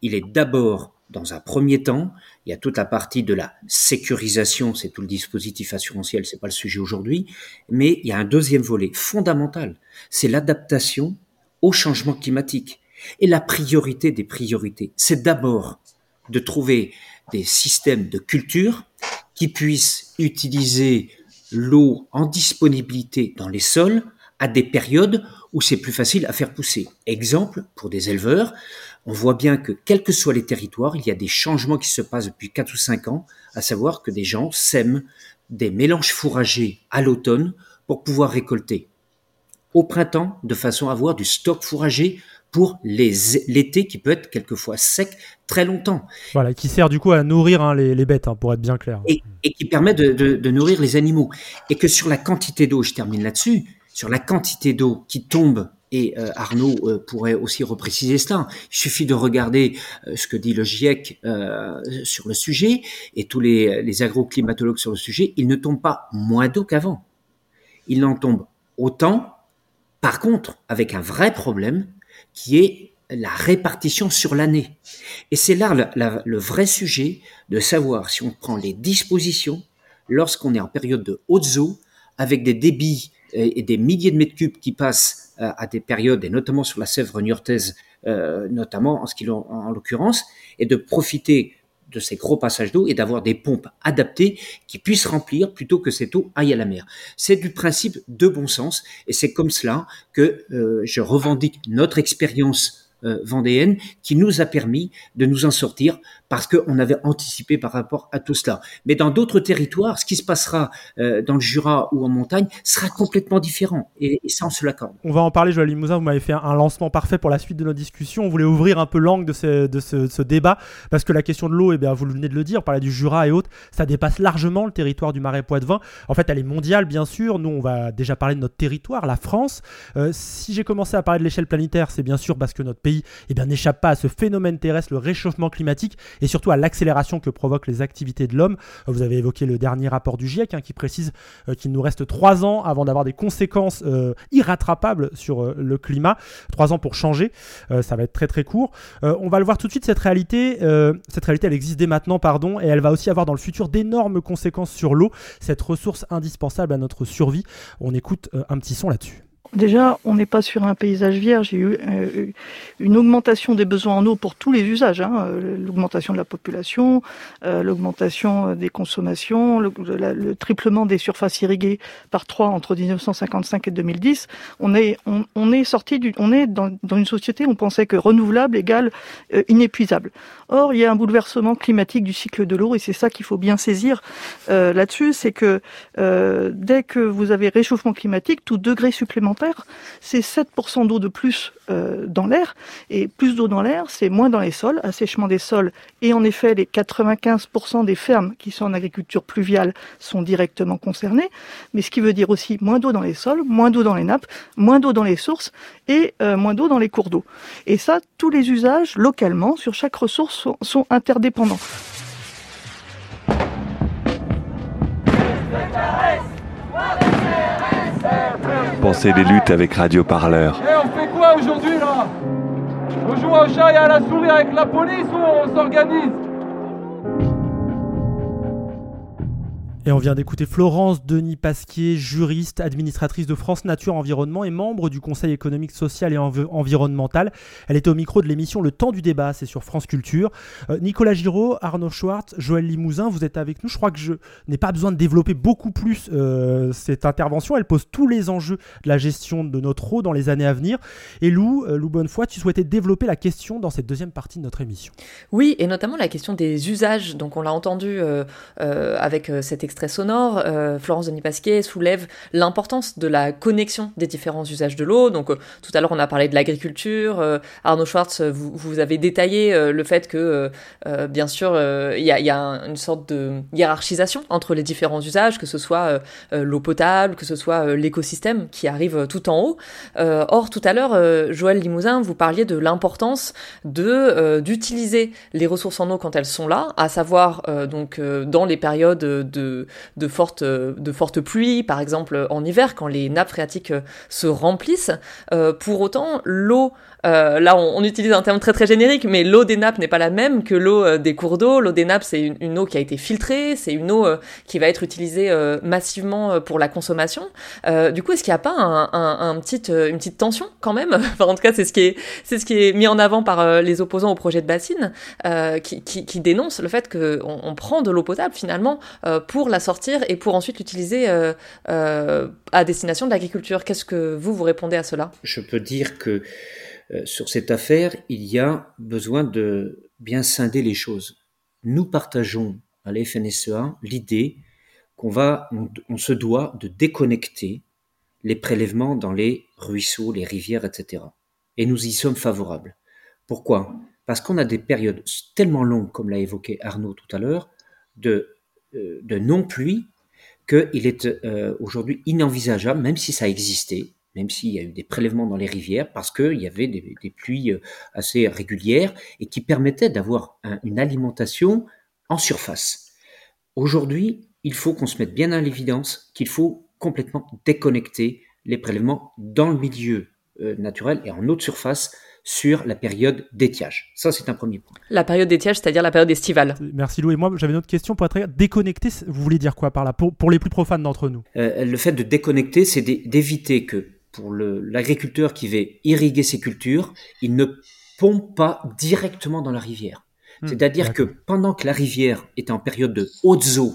Il est d'abord dans un premier temps, il y a toute la partie de la sécurisation, c'est tout le dispositif assurantiel, c'est pas le sujet aujourd'hui, mais il y a un deuxième volet fondamental, c'est l'adaptation au changement climatique. Et la priorité des priorités, c'est d'abord de trouver des systèmes de culture qui puissent utiliser l'eau en disponibilité dans les sols à des périodes où c'est plus facile à faire pousser. Exemple, pour des éleveurs, on voit bien que quels que soient les territoires, il y a des changements qui se passent depuis 4 ou 5 ans, à savoir que des gens sèment des mélanges fourragers à l'automne pour pouvoir récolter au printemps de façon à avoir du stock fourrager pour l'été qui peut être quelquefois sec très longtemps. Voilà, qui sert du coup à nourrir hein, les, bêtes, hein, pour être bien clair. Et, qui permet de, nourrir les animaux. Et que sur la quantité d'eau, je termine là-dessus, sur la quantité d'eau qui tombe et euh, Arnaud euh, pourrait aussi repréciser cela. Il suffit de regarder euh, ce que dit le GIEC sur le sujet et tous les, agroclimatologues sur le sujet. Il ne tombe pas moins d'eau qu'avant. Il en tombe autant, par contre, avec un vrai problème qui est la répartition sur l'année. Et c'est là le vrai sujet de savoir si on prend les dispositions lorsqu'on est en période de haute eaux avec des débits et des milliers de mètres cubes qui passent à des périodes, et notamment sur la Sèvre niortaise, euh, notamment en ce qui en, l'occurrence, et de profiter de ces gros passages d'eau et d'avoir des pompes adaptées qui puissent remplir plutôt que cette eau aille à la mer. C'est du principe de bon sens et c'est comme cela que euh, je revendique notre expérience euh, vendéenne qui nous a permis de nous en sortir parce qu'on avait anticipé par rapport à tout cela. Mais dans d'autres territoires, ce qui se passera euh, dans le Jura ou en montagne sera complètement différent et, ça on se l'accorde. On va en parler, Joël Limousin, vous m'avez fait un lancement parfait pour la suite de nos discussions. On voulait ouvrir un peu l'angle de, ce, de ce, débat parce que la question de l'eau, eh bien, vous venez de le dire, parler du Jura et autres, ça dépasse largement le territoire du Marais Poitevin. En fait, elle est mondiale, bien sûr. Nous, on va déjà parler de notre territoire, la France. Euh, si j'ai commencé à parler de l'échelle planétaire, c'est bien sûr parce que notre pays eh n'échappe pas à ce phénomène terrestre, le réchauffement climatique, et surtout à l'accélération que provoquent les activités de l'homme. Vous avez évoqué le dernier rapport du GIEC hein, qui précise euh, qu'il nous reste trois ans avant d'avoir des conséquences euh, irrattrapables sur euh, le climat. Trois ans pour changer, ça va être très très court. on va le voir tout de suite, cette réalité, cette réalité elle existe dès maintenant, pardon, et elle va aussi avoir dans le futur d'énormes conséquences sur l'eau, cette ressource indispensable à notre survie. On écoute un petit son là-dessus. Déjà, on n'est pas sur un paysage vierge. Il y a eu euh, une augmentation des besoins en eau pour tous les usages. Hein. Euh, l'augmentation de la population, euh, l'augmentation des consommations, le, triplement des surfaces irriguées par trois entre 1955 et 2010. On est, sorti on est dans, une société où on pensait que renouvelable égale inépuisable. Or, il y a un bouleversement climatique du cycle de l'eau et c'est ça qu'il faut bien saisir là-dessus. C'est que dès que vous avez réchauffement climatique, tout degré supplémentaire c'est 7% d'eau de plus euh, dans l'air. Et plus d'eau dans l'air, c'est moins dans les sols, assèchement des sols. Et en effet, les 95% des fermes qui sont en agriculture pluviale sont directement concernées. Mais ce qui veut dire aussi moins d'eau dans les sols, moins d'eau dans les nappes, moins d'eau dans les sources et euh, moins d'eau dans les cours d'eau. Et ça, tous les usages localement sur chaque ressource sont interdépendants. Les luttes avec Radio. Et on fait quoi aujourd'hui là? On joue au chat et à la souris avec la police ou on s'organise? Et on vient d'écouter Florence Denis Pasquier, juriste, administratrice de France Nature Environnement et membre du Conseil économique, social et environnemental. Elle était au micro de l'émission Le Temps du débat, c'est sur France Culture. Euh, Nicolas Giraud, Arnaud Schwartz, Joël Limousin, vous êtes avec nous. Je crois que je n'ai pas besoin de développer beaucoup plus euh, cette intervention. Elle pose tous les enjeux de la gestion de notre eau dans les années à venir. Et Lou, euh, Lou Bonnefoy, tu souhaitais développer la question dans cette deuxième partie de notre émission. Oui, et notamment la question des usages. Donc on l'a entendu avec cet extrait très sonore, euh, Florence Denis Pasquier soulève l'importance de la connexion des différents usages de l'eau. Donc euh, tout à l'heure on a parlé de l'agriculture, euh, Arnaud Schwartz, vous, vous avez détaillé le fait que bien sûr il y a, y, a, une sorte de hiérarchisation entre les différents usages, que ce soit l'eau potable, que ce soit l'écosystème qui arrive tout en haut. or tout à l'heure, Joël Limousin, vous parliez de l'importance de d'utiliser les ressources en eau quand elles sont là, à savoir donc dans les périodes de de fortes, fortes pluies, par exemple en hiver, quand les nappes phréatiques se remplissent. Euh, pour autant, l'eau euh, là, on, utilise un terme très très générique, mais l'eau des nappes n'est pas la même que l'eau des cours d'eau. L'eau des nappes, c'est une, eau qui a été filtrée, c'est une eau qui va être utilisée massivement pour la consommation. du coup, est-ce qu'il n'y a pas un, un, petite, une petite tension quand même? Enfin, en tout cas, c'est ce qui est, c'est ce qui est mis en avant par les opposants au projet de bassine, qui, qui, qui dénoncent le fait qu'on on prend de l'eau potable finalement pour la sortir et pour ensuite l'utiliser euh, euh, à destination de l'agriculture. Qu'est-ce que vous, vous répondez à cela? Je peux dire que euh, sur cette affaire, il y a besoin de bien scinder les choses. Nous partageons à la FNSEA l'idée qu'on va, on, se doit de déconnecter les prélèvements dans les ruisseaux, les rivières, etc. Et nous y sommes favorables. Pourquoi? Parce qu'on a des périodes tellement longues, comme l'a évoqué Arnaud tout à l'heure, de euh, non-pluie qu'il est euh, aujourd'hui inenvisageable, même si ça existait, même s'il y a eu des prélèvements dans les rivières, parce qu'il y avait des, pluies euh, assez régulières et qui permettaient d'avoir une alimentation en surface. Aujourd'hui, il faut qu'on se mette bien à l'évidence qu'il faut complètement déconnecter les prélèvements dans le milieu naturel et en haute surface sur la période d'étiage. Ça, c'est un premier point. La période d'étiage, c'est-à-dire la période estivale. Merci Lou. Et moi, j'avais une autre question pour être déconnecté. Vous voulez dire quoi par là pour, pour les plus profanes d'entre nous? Euh, Le fait de déconnecter, c'est d'éviter que pour l'agriculteur qui veut irriguer ses cultures, il ne pompe pas directement dans la rivière. Hmm, C'est-à-dire que pendant que la rivière est en période de hautes eaux,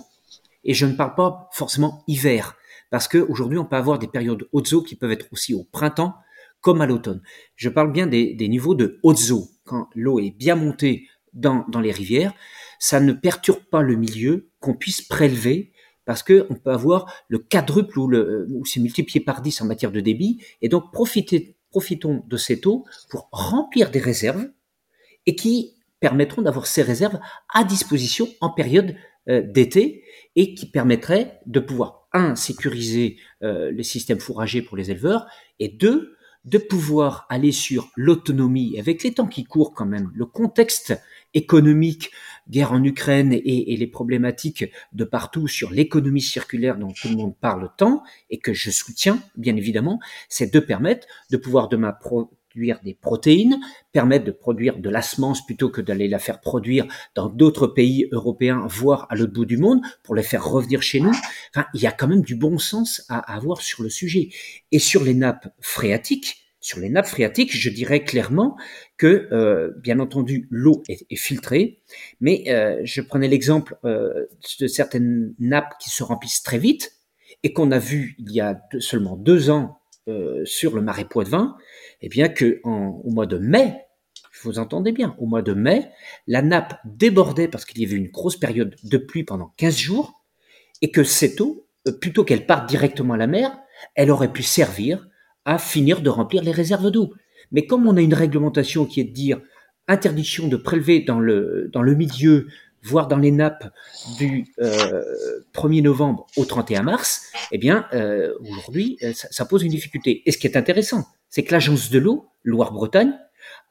et je ne parle pas forcément hiver, parce qu'aujourd'hui on peut avoir des périodes hautes eaux qui peuvent être aussi au printemps, comme à l'automne. Je parle bien des, niveaux de hautes eaux. Quand l'eau est bien montée dans, les rivières, ça ne perturbe pas le milieu qu'on puisse prélever parce qu'on peut avoir le quadruple ou, le, ou c'est multiplié par 10 en matière de débit. Et donc profitons de cette eau pour remplir des réserves et qui permettront d'avoir ces réserves à disposition en période euh, d'été et qui permettraient de pouvoir, un, sécuriser euh, les systèmes fourragers pour les éleveurs et deux, de pouvoir aller sur l'autonomie avec les temps qui courent quand même, le contexte économique, guerre en Ukraine et, les problématiques de partout sur l'économie circulaire dont tout le monde parle tant et que je soutiens bien évidemment, c'est de permettre de pouvoir demain produire des protéines, permettre de produire de la semence plutôt que d'aller la faire produire dans d'autres pays européens, voire à l'autre bout du monde, pour les faire revenir chez nous. Enfin, il y a quand même du bon sens à avoir sur le sujet. Et sur les nappes phréatiques, sur les nappes phréatiques, je dirais clairement que, euh, bien entendu, l'eau est, filtrée, mais euh, je prenais l'exemple euh, de certaines nappes qui se remplissent très vite et qu'on a vu il y a seulement deux ans sur le marais Poitevin, eh bien que au mois de mai, vous entendez bien, au mois de mai, la nappe débordait parce qu'il y avait une grosse période de pluie pendant 15 jours, et que cette eau, plutôt qu'elle parte directement à la mer, elle aurait pu servir à finir de remplir les réserves d'eau. Mais comme on a une réglementation qui est de dire interdiction de prélever dans le, milieu, voire dans les nappes du 1er novembre au 31 mars, eh bien, aujourd'hui, ça, ça, pose une difficulté. Et ce qui est intéressant, c'est que l'agence de l'eau, Loire-Bretagne,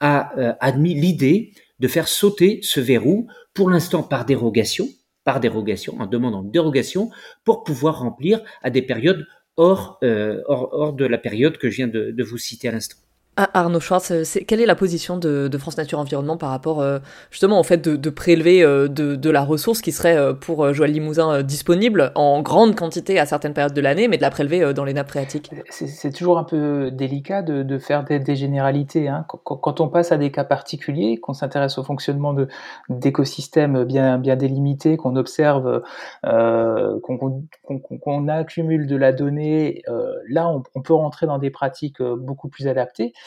a admis l'idée de faire sauter ce verrou, pour l'instant par dérogation, par dérogation, en demandant dérogation, pour pouvoir remplir à des périodes hors, euh, hors, hors, de la période que je viens de, de vous citer à l'instant. Ah, Arnaud Schwartz, quelle est la position de, France Nature Environnement par rapport euh, justement au fait de, prélever euh, de, la ressource qui serait euh, pour Joël Limousin disponible en grande quantité à certaines périodes de l'année, mais de la prélever dans les nappes phréatiques? C'est toujours un peu délicat de, faire des, généralités. Hein. Quand, on passe à des cas particuliers, qu'on s'intéresse au fonctionnement d'écosystèmes bien, bien délimités, qu'on observe, qu'on qu accumule de la donnée, là on, on peut rentrer dans des pratiques beaucoup plus adaptées.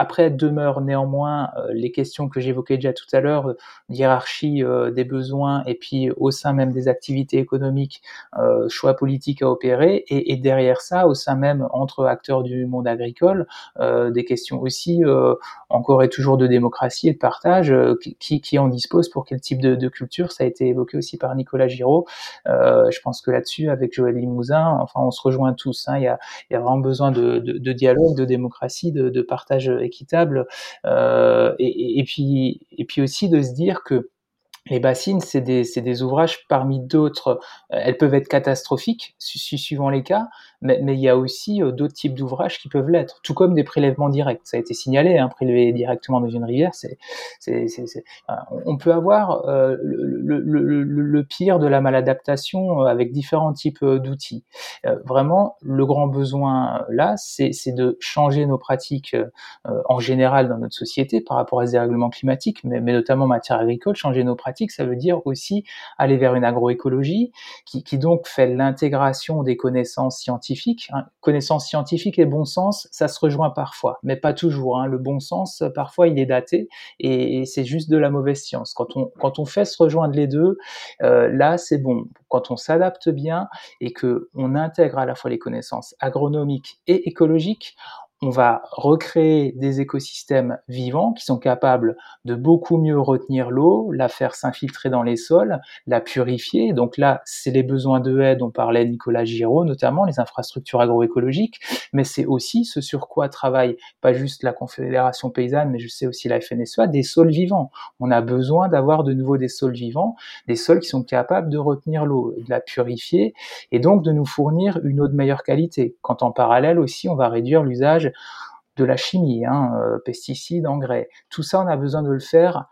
Après demeurent néanmoins euh, les questions que j'évoquais déjà tout à l'heure, hiérarchie euh, des besoins et puis au sein même des activités économiques, euh, choix politiques à opérer et, derrière ça, au sein même entre acteurs du monde agricole, des questions aussi encore et toujours de démocratie et de partage, qui, en dispose pour quel type de, culture, ça a été évoqué aussi par Nicolas Giraud. je pense que là-dessus, avec Joël Limousin, enfin on se rejoint tous, hein, il, y a, vraiment besoin de, de, dialogue, de démocratie, de, partage équitable euh, et, puis aussi de se dire que les bassines, c'est des, des, ouvrages parmi d'autres. Elles peuvent être catastrophiques, suivant les cas, mais, mais il y a aussi euh, d'autres types d'ouvrages qui peuvent l'être, tout comme des prélèvements directs. Ça a été signalé, hein, prélever directement dans une rivière, c'est, on peut avoir euh, le, le, le, pire de la maladaptation euh, avec différents types d'outils. vraiment, le grand besoin là, c'est de changer nos pratiques en général dans notre société par rapport à ces règlements climatiques, mais, mais notamment en matière agricole, changer nos pratiques ça veut dire aussi aller vers une agroécologie qui, qui donc fait l'intégration des connaissances scientifiques. Hein. Connaissances scientifiques et bon sens, ça se rejoint parfois, mais pas toujours. Hein. Le bon sens, parfois, il est daté et, c'est juste de la mauvaise science. Quand on, fait se rejoindre les deux, euh, là, c'est bon. Quand on s'adapte bien et que on intègre à la fois les connaissances agronomiques et écologiques, on va recréer des écosystèmes vivants qui sont capables de beaucoup mieux retenir l'eau, la faire s'infiltrer dans les sols, la purifier. Donc là, c'est les besoins de haie dont parlait Nicolas Giraud, notamment les infrastructures agroécologiques, mais c'est aussi ce sur quoi travaille pas juste la Confédération paysanne, mais je sais aussi la FNSEA, des sols vivants. On a besoin d'avoir de nouveau des sols vivants, des sols qui sont capables de retenir l'eau, de la purifier et donc de nous fournir une eau de meilleure qualité. Quand en parallèle aussi, on va réduire l'usage de la chimie, hein, euh, pesticides, engrais. Tout ça, on a besoin de le faire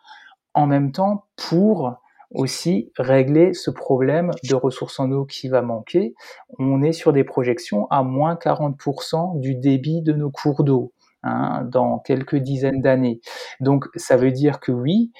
en même temps pour aussi régler ce problème de ressources en eau qui va manquer. On est sur des projections à moins 40% du débit de nos cours d'eau hein, dans quelques dizaines d'années. Donc ça veut dire que oui,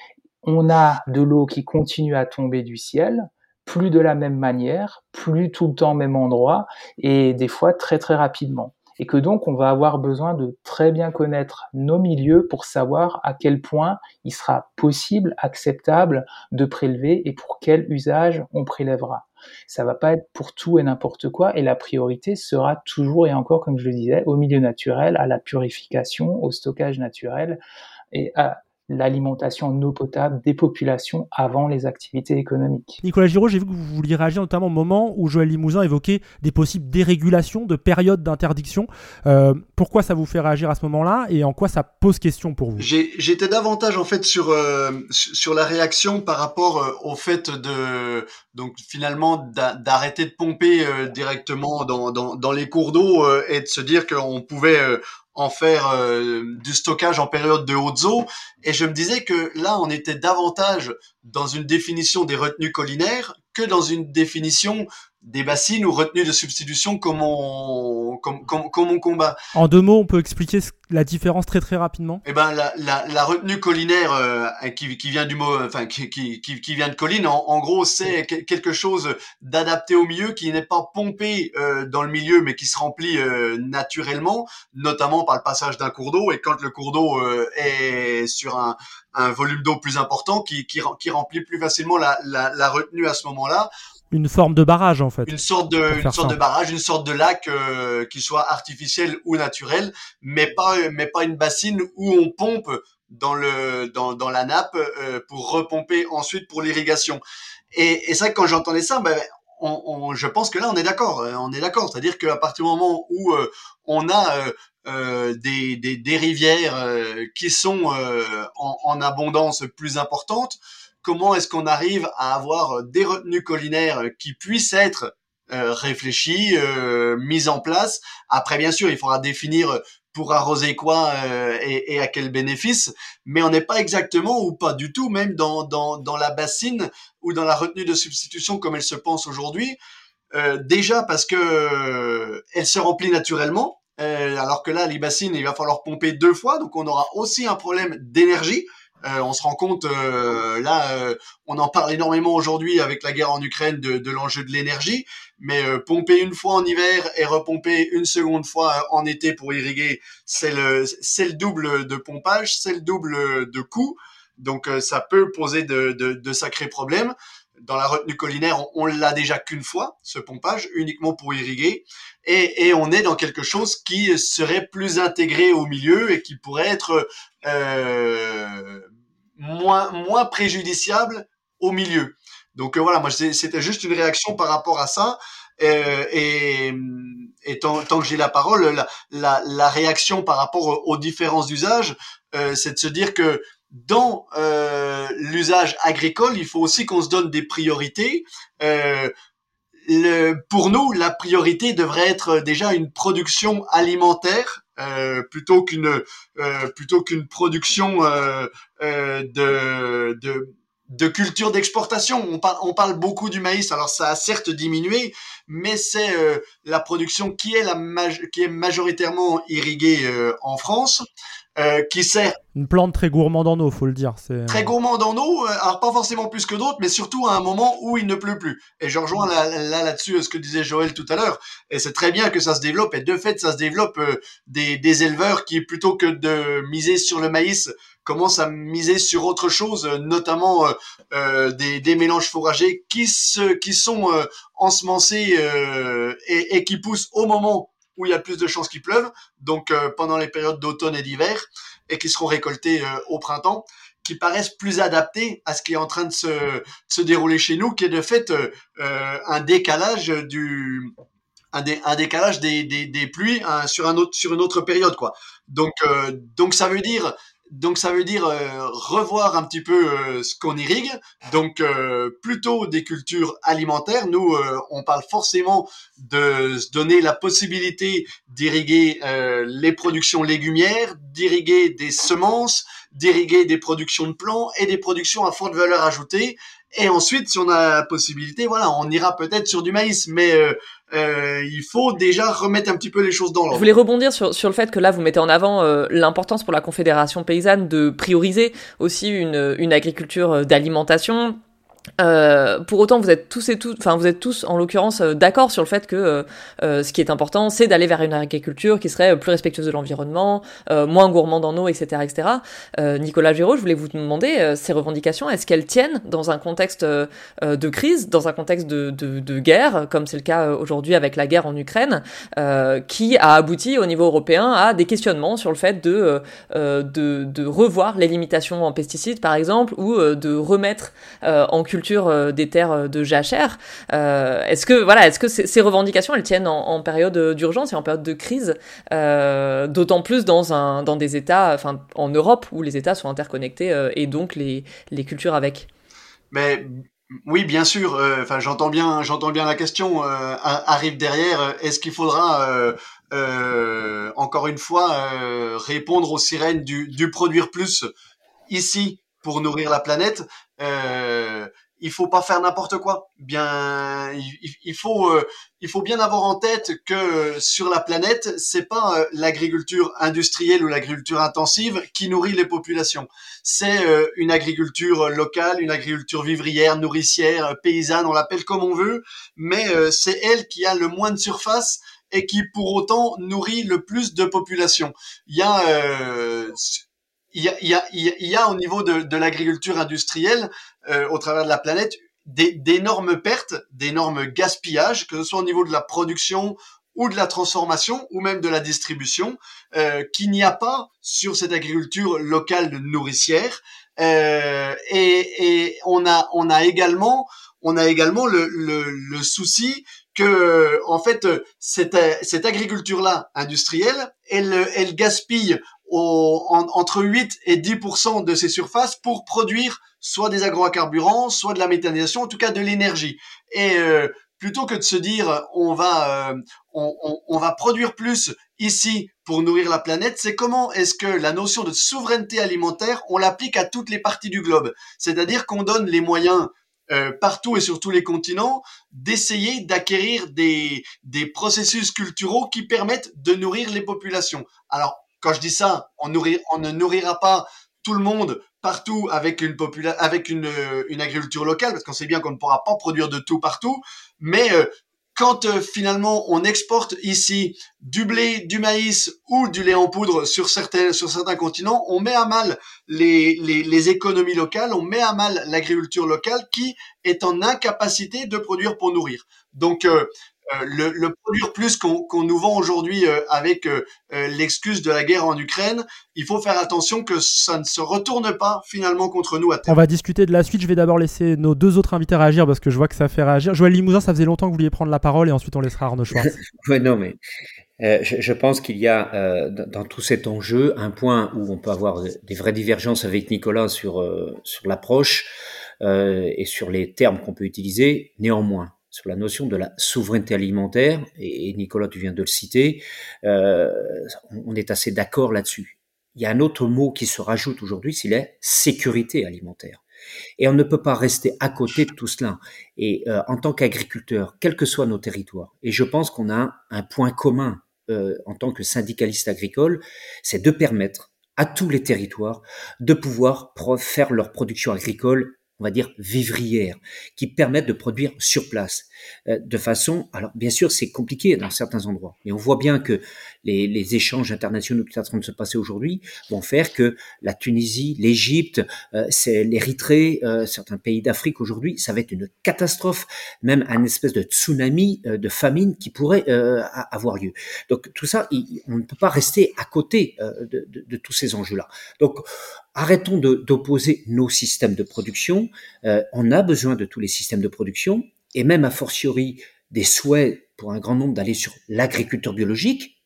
on a de l'eau qui continue à tomber du ciel, plus de la même manière, plus tout le temps au même endroit, et des fois très très rapidement et que donc on va avoir besoin de très bien connaître nos milieux pour savoir à quel point il sera possible, acceptable de prélever et pour quel usage on prélèvera. Ça va pas être pour tout et n'importe quoi et la priorité sera toujours et encore, comme je le disais, au milieu naturel, à la purification, au stockage naturel et à l'alimentation en eau potable des populations avant les activités économiques. Nicolas Giraud, j'ai vu que vous vouliez réagir notamment au moment où Joël Limousin évoquait des possibles dérégulations, de périodes d'interdiction. Euh, pourquoi ça vous fait réagir à ce moment-là et en quoi ça pose question pour vous? J'étais davantage en fait sur, euh, sur la réaction par rapport euh, au fait de donc finalement d'arrêter de pomper euh, directement dans, dans, dans, les cours d'eau euh, et de se dire qu'on pouvait en faire euh, du stockage en période de haute eau. Et je me disais que là, on était davantage dans une définition des retenues collinaires que dans une définition des bassines ou retenues de substitution comme on, comme, comme, comme on combat. En deux mots, on peut expliquer la différence très très rapidement? Eh ben, la, la, la retenue collinaire euh, qui, qui vient du mot, enfin qui, qui, qui vient de colline, en, en gros, c'est quelque chose d'adapté au milieu qui n'est pas pompé euh, dans le milieu, mais qui se remplit euh, naturellement, notamment par le passage d'un cours d'eau. Et quand le cours d'eau est sur un, un volume d'eau plus important, qui, qui, qui remplit plus facilement la, la, la retenue à ce moment-là une forme de barrage en fait. Une sorte de, une sorte de barrage, une sorte de lac euh, qui soit artificiel ou naturel, mais pas, mais pas une bassine où on pompe dans le, dans, dans la nappe euh, pour repomper ensuite pour l'irrigation. Et, et ça, quand j'entendais ça, ben, on, on, je pense que là, on est d'accord. Euh, on est d'accord. C'est-à-dire qu'à partir du moment où euh, on a euh, des, des, des, rivières qui sont en, en, abondance plus importante, comment est-ce qu'on arrive à avoir des retenues collinaires qui puissent être euh, réfléchies, euh, mises en place. Après, bien sûr, il faudra définir pour arroser quoi euh, et, et, à quel bénéfice, mais on n'est pas exactement ou pas du tout même dans, dans, dans la bassine ou dans la retenue de substitution comme elle se pense aujourd'hui. Euh, déjà parce que euh, elle se remplit naturellement, alors que là les bassines il va falloir pomper deux fois, donc on aura aussi un problème d'énergie. Euh, on se rend compte, euh, là, euh, on en parle énormément aujourd'hui avec la guerre en Ukraine de, l'enjeu de l'énergie, mais pomper une fois en hiver et repomper une seconde fois en été pour irriguer, c'est le, double de pompage, c'est le double de coût, donc ça peut poser de, sacrés problèmes. Dans la retenue collinaire, on, l'a déjà qu'une fois, ce pompage, uniquement pour irriguer, et, on est dans quelque chose qui serait plus intégré au milieu et qui pourrait être moins, préjudiciable au milieu. Donc euh, voilà, moi c'était juste une réaction par rapport à ça. Euh, et, tant, que j'ai la parole, la, réaction par rapport aux différences d'usage, euh, c'est de se dire que dans l'usage agricole, il faut aussi qu'on se donne des priorités. Pour nous, la priorité devrait être déjà une production alimentaire plutôt qu'une euh, plutôt qu'une production euh, euh, de, de de culture d'exportation. On parle, on parle beaucoup du maïs. Alors ça a certes diminué, mais c'est euh, la production qui est la qui est majoritairement irriguée euh, en France. Euh, qui sert. Une plante très gourmande en eau, faut le dire. C'est très gourmande en eau. Euh, alors pas forcément plus que d'autres, mais surtout à un moment où il ne pleut plus. Et je rejoins là, là là-dessus ce que disait Joël tout à l'heure. Et c'est très bien que ça se développe. Et de fait, ça se développe euh, des, des éleveurs qui plutôt que de miser sur le maïs commencent à miser sur autre chose, notamment euh, des, des, mélanges fourragers qui se, qui sont euh, ensemencés et, et, qui poussent au moment où il y a plus de chances qu'il pleuve, donc euh, pendant les périodes d'automne et d'hiver, et qui seront récoltés euh, au printemps, qui paraissent plus adaptés à ce qui est en train de se, se dérouler chez nous, qui est de fait euh, un décalage du un, dé, un décalage des, des, des pluies hein, sur un autre sur une autre période quoi. Donc donc ça veut dire donc ça veut dire euh, revoir un petit peu euh, ce qu'on irrigue. Donc euh, plutôt des cultures alimentaires. Nous, on parle forcément de se donner la possibilité d'irriguer les productions légumières, d'irriguer des semences, d'irriguer des productions de plants et des productions à forte valeur ajoutée. Et ensuite, si on a la possibilité, voilà, on ira peut-être sur du maïs, mais euh, euh, il faut déjà remettre un petit peu les choses dans l'ordre. Je voulais rebondir sur, sur le fait que là, vous mettez en avant euh, l'importance pour la Confédération paysanne de prioriser aussi une, une agriculture d'alimentation euh, pour autant, vous êtes tous et toutes, enfin vous êtes tous en l'occurrence euh, d'accord sur le fait que euh, euh, ce qui est important, c'est d'aller vers une agriculture qui serait plus respectueuse de l'environnement, moins gourmande en eau, etc., etc. Nicolas Géraud, je voulais vous demander ces revendications, est-ce qu'elles tiennent dans un contexte de crise, dans un contexte de, de, de guerre, comme c'est le cas aujourd'hui avec la guerre en Ukraine, qui a abouti au niveau européen à des questionnements sur le fait de de, de revoir les limitations en pesticides, par exemple, ou de remettre en culture euh, des terres euh, de jachère. Euh, est-ce que voilà, est-ce que ces revendications elles tiennent en, période d'urgence et en période de crise, d'autant plus dans un dans des États, enfin en Europe où les États sont interconnectés et donc les les cultures avec? Mais oui, bien sûr. Enfin, j'entends bien, j'entends bien la question. arrive derrière. Est-ce qu'il faudra encore une fois répondre aux sirènes du, du, produire plus ici pour nourrir la planète? Il faut pas faire n'importe quoi. Bien, il, faut, euh, il faut bien avoir en tête que euh, sur la planète, c'est pas euh, l'agriculture industrielle ou l'agriculture intensive qui nourrit les populations. C'est une agriculture locale, une agriculture vivrière, nourricière, paysanne, on l'appelle comme on veut, mais c'est elle qui a le moins de surface et qui pour autant nourrit le plus de populations. Il y a il y a, il y a, y a au niveau de, de l'agriculture industrielle, euh, au travers de la planète, d'énormes pertes, d'énormes gaspillages, que ce soit au niveau de la production ou de la transformation ou même de la distribution, euh, qu'il n'y a pas sur cette agriculture locale nourricière. Euh, et, et, on a on a également on a également le, le, le souci que en fait cette, cette agriculture là industrielle elle elle gaspille au, entre 8 et 10% de ses surfaces pour produire soit des agrocarburants soit de la méthanisation en tout cas de l'énergie et euh, plutôt que de se dire on va euh, on, va produire plus ici pour nourrir la planète, c'est comment est-ce que la notion de souveraineté alimentaire, on l'applique à toutes les parties du globe. C'est-à-dire qu'on donne les moyens euh, partout et sur tous les continents d'essayer d'acquérir des, des processus culturaux qui permettent de nourrir les populations. Alors, quand je dis ça, on, ne nourrira pas tout le monde partout avec une avec une, agriculture locale parce qu'on sait bien qu'on ne pourra pas produire de tout partout mais euh, quand euh, finalement on exporte ici du blé, du maïs ou du lait en poudre sur certains, continents, on met à mal les, économies locales, on met à mal l'agriculture locale qui est en incapacité de produire pour nourrir. Donc euh, euh, le, le, produire plus qu'on nous vend aujourd'hui euh, avec euh, l'excuse de la guerre en Ukraine, il faut faire attention que ça ne se retourne pas finalement contre nous à terme. On va discuter de la suite. Je vais d'abord laisser nos deux autres invités réagir parce que je vois que ça fait réagir. Joël Limousin, ça faisait longtemps que vous vouliez prendre la parole et ensuite on laissera Arnaud Schwartz. ouais, non, mais euh, je, je, pense qu'il y a euh, dans tout cet enjeu un point où on peut avoir des vraies divergences avec Nicolas sur, euh, sur l'approche et sur les termes qu'on peut utiliser. Néanmoins, sur la notion de la souveraineté alimentaire, et Nicolas, tu viens de le citer, euh, on est assez d'accord là-dessus. Il y a un autre mot qui se rajoute aujourd'hui, c'est la sécurité alimentaire. Et on ne peut pas rester à côté de tout cela. Et euh, en tant qu'agriculteur, quels que soient nos territoires, et je pense qu'on a un, point commun euh, en tant que syndicaliste agricole, c'est de permettre à tous les territoires de pouvoir faire leur production agricole on va dire, vivrières, qui permettent de produire sur place, de façon, alors bien sûr c'est compliqué dans certains endroits, mais on voit bien que les, échanges internationaux qui sont en train de se passer aujourd'hui vont faire que la Tunisie, l'Égypte, euh, l'Érythrée, euh, certains pays d'Afrique aujourd'hui, ça va être une catastrophe, même un espèce de tsunami euh, de famine qui pourrait euh, avoir lieu. Donc tout ça, on ne peut pas rester à côté de, de, tous ces enjeux-là. Donc arrêtons d'opposer nos systèmes de production. Euh, on a besoin de tous les systèmes de production et même a fortiori des souhaits pour un grand nombre d'aller sur l'agriculture biologique.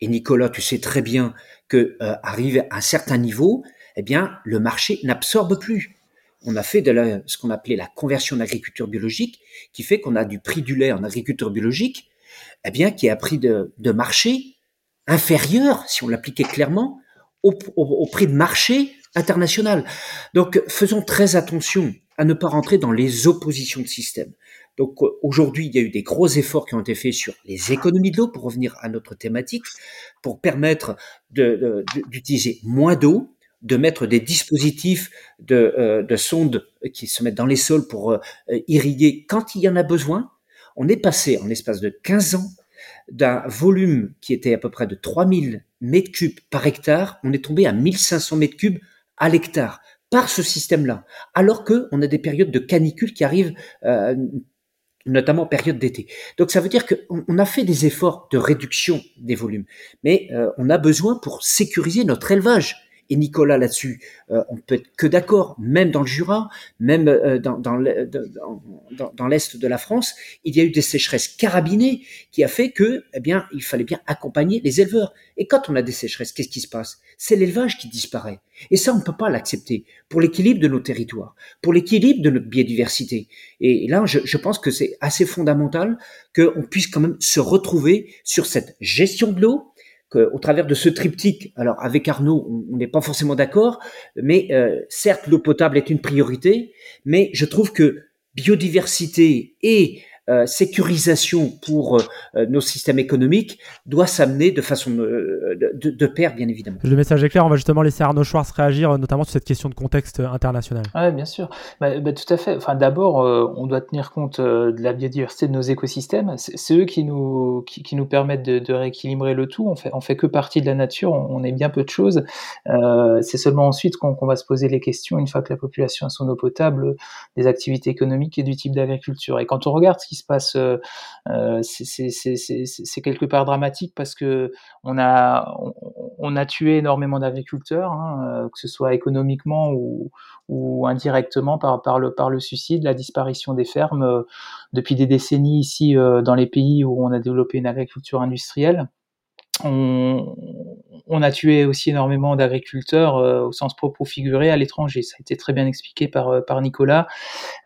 Et Nicolas, tu sais très bien que euh, arrivé à un certain niveau, eh bien, le marché n'absorbe plus. On a fait ce qu'on appelait la conversion d'agriculture biologique, qui fait qu'on a du prix du lait en agriculture biologique, eh bien, qui a un prix de, marché inférieur, si on l'appliquait clairement, au, au, au prix de marché international. Donc faisons très attention à ne pas rentrer dans les oppositions de système. Donc aujourd'hui, il y a eu des gros efforts qui ont été faits sur les économies de l'eau, pour revenir à notre thématique, pour permettre d'utiliser moins d'eau, de mettre des dispositifs de, euh, de, sondes qui se mettent dans les sols pour euh, irriguer quand il y en a besoin. On est passé en l'espace de 15 ans d'un volume qui était à peu près de 3000 mètres cubes par hectare, on est tombé à 1500 mètres cubes à l'hectare par ce système-là, alors que on a des périodes de canicule qui arrivent, euh, notamment période d'été. Donc ça veut dire qu'on on a fait des efforts de réduction des volumes, mais euh, on a besoin pour sécuriser notre élevage et Nicolas là-dessus, euh, on peut être que d'accord, même dans le Jura, même euh, dans, dans, l'est de la France, il y a eu des sécheresses carabinées qui a fait que, eh bien, il fallait bien accompagner les éleveurs. Et quand on a des sécheresses, qu'est-ce qui se passe? C'est l'élevage qui disparaît. Et ça, on ne peut pas l'accepter pour l'équilibre de nos territoires, pour l'équilibre de notre biodiversité. Et là, je, je pense que c'est assez fondamental qu'on puisse quand même se retrouver sur cette gestion de l'eau, au travers de ce triptyque, alors avec Arnaud, on n'est pas forcément d'accord, mais euh, certes l'eau potable est une priorité, mais je trouve que biodiversité et euh, sécurisation pour euh, nos systèmes économiques doit s'amener de façon de, de, pair, bien évidemment. Le message est clair. On va justement laisser Arnaud Schwartz réagir, notamment sur cette question de contexte international. Oui, bien sûr. Bah, bah, tout à fait. Enfin, d'abord, on doit tenir compte de la biodiversité de nos écosystèmes. C'est eux qui nous, qui, qui nous permettent de, de, rééquilibrer le tout. On fait, on fait que partie de la nature. On, est bien peu de choses. C'est seulement ensuite qu'on va se poser les questions, une fois que la population a son eau potable, des activités économiques et du type d'agriculture. Et quand on regarde ce se passe, euh, euh c'est quelque part dramatique parce que on a, on, a tué énormément d'agriculteurs, hein, euh, que ce soit économiquement ou, ou indirectement par, par, le, par le suicide, la disparition des fermes depuis des décennies ici dans les pays où on a développé une agriculture industrielle. On, a tué aussi énormément d'agriculteurs euh, au sens propre ou figuré à l'étranger. Ça a été très bien expliqué par, euh, Nicolas,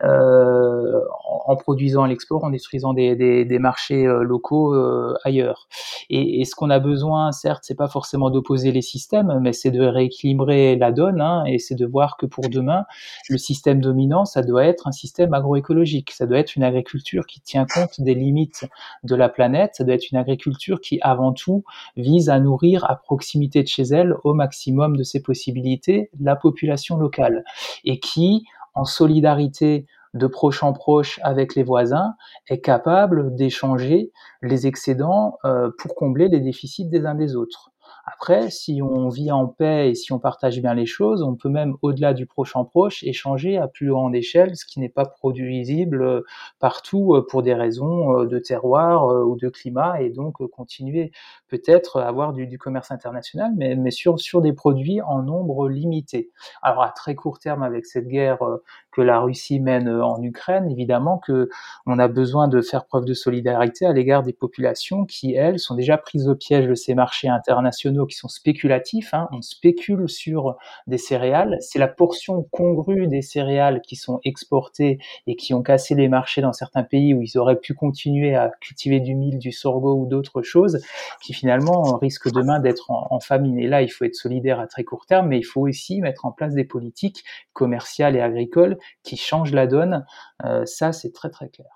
euh, en, produisant à l'export, en détruisant des, marchés locaux ailleurs. Et, et, ce qu'on a besoin, certes, c'est pas forcément d'opposer les systèmes, mais c'est de rééquilibrer la donne, hein, et c'est de voir que pour demain, le système dominant, ça doit être un système agroécologique, ça doit être une agriculture qui tient compte des limites de la planète, ça doit être une agriculture qui, avant tout, vise à nourrir à proximité de chez elle, au maximum de ses possibilités, la population locale, et qui, en solidarité de proche en proche avec les voisins, est capable d'échanger les excédents euh, pour combler les déficits des uns des autres. Après, si on vit en paix et si on partage bien les choses, on peut même, au-delà du proche en proche, échanger à plus grande échelle, ce qui n'est pas produisible euh, partout euh, pour des raisons euh, de terroir ou de climat, et donc continuer peut-être à avoir du, commerce international, mais, sur des produits en nombre limité. Alors à très court terme, avec cette guerre que la Russie mène en Ukraine, évidemment que on a besoin de faire preuve de solidarité à l'égard des populations qui, elles, sont déjà prises au piège de ces marchés internationaux qui sont spéculatifs. Hein. On spécule sur des céréales. C'est la portion congrue des céréales qui sont exportées et qui ont cassé les marchés dans certains pays où ils auraient pu continuer à cultiver du mil, du sorgho ou d'autres choses, qui finalement risquent demain d'être en, famine. Et là, il faut être solidaire à très court terme, mais il faut aussi mettre en place des politiques commerciales et agricoles qui changent la donne. Euh, ça, c'est très très clair.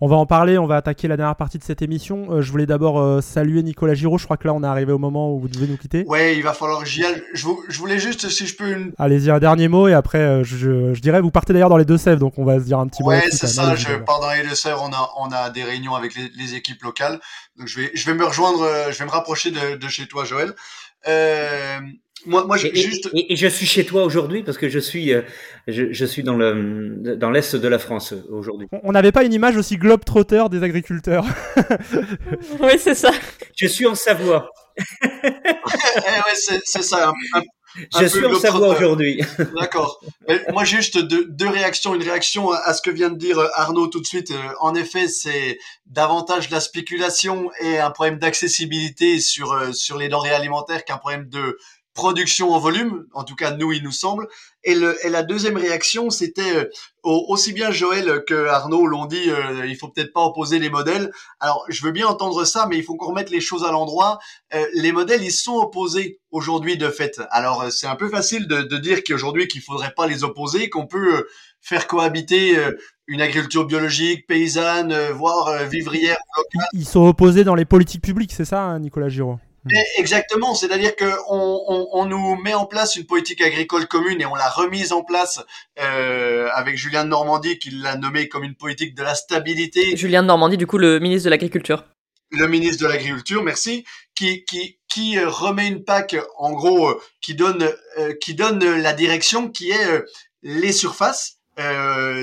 On va en parler, on va attaquer la dernière partie de cette émission. Euh, je voulais d'abord euh, saluer Nicolas Giraud. Je crois que là, on est arrivé au moment où vous devez nous quitter. Ouais, il va falloir que j'y aille. Je, voulais juste, si je peux. Une... Allez-y, un dernier mot et après, euh, je, je, dirais, vous partez d'ailleurs dans les Deux-Sèvres, donc on va se dire un petit mot. Ouais, c'est ça. je pars dans les Deux-Sèvres. On a, on a des réunions avec les, les, équipes locales. Donc je vais, je vais me rejoindre, je vais me rapprocher de, de chez toi, Joël. Euh, moi, moi, je, et, juste... et, je suis chez toi aujourd'hui parce que je suis, euh, je, je, suis dans le dans l'est de la France aujourd'hui. On n'avait pas une image aussi globe-trotter des agriculteurs. oui, c'est ça. Je suis en Savoie. eh ouais, c'est ça. Un, un, je suis en Savoie aujourd'hui. D'accord. Moi, juste deux, deux, réactions. Une réaction à ce que vient de dire Arnaud tout de suite. Euh, en effet, c'est davantage de la spéculation et un problème d'accessibilité sur euh, sur les denrées alimentaires qu'un problème de production en volume, en tout cas nous il nous semble. Et, le, et la deuxième réaction, c'était euh, aussi bien Joël que Arnaud l'ont dit, euh, il faut peut-être pas opposer les modèles. Alors je veux bien entendre ça, mais il faut qu'on remette les choses à l'endroit. Euh, les modèles, ils sont opposés aujourd'hui de fait. Alors euh, c'est un peu facile de, de dire qu'aujourd'hui qu'il faudrait pas les opposer, qu'on peut faire cohabiter une agriculture biologique, paysanne, voire vivrière locale. Ils sont opposés dans les politiques publiques, c'est ça, hein, Nicolas Giraud? Exactement, c'est-à-dire qu'on on, on, nous met en place une politique agricole commune et on l'a remise en place euh, avec Julien de Normandie qui l'a nommé comme une politique de la stabilité. Julien de Normandie, du coup, le ministre de l'Agriculture. Le ministre de l'Agriculture, merci, qui, qui, qui euh, remet une PAC, en gros, euh, qui donne, euh, qui donne la direction qui est les surfaces.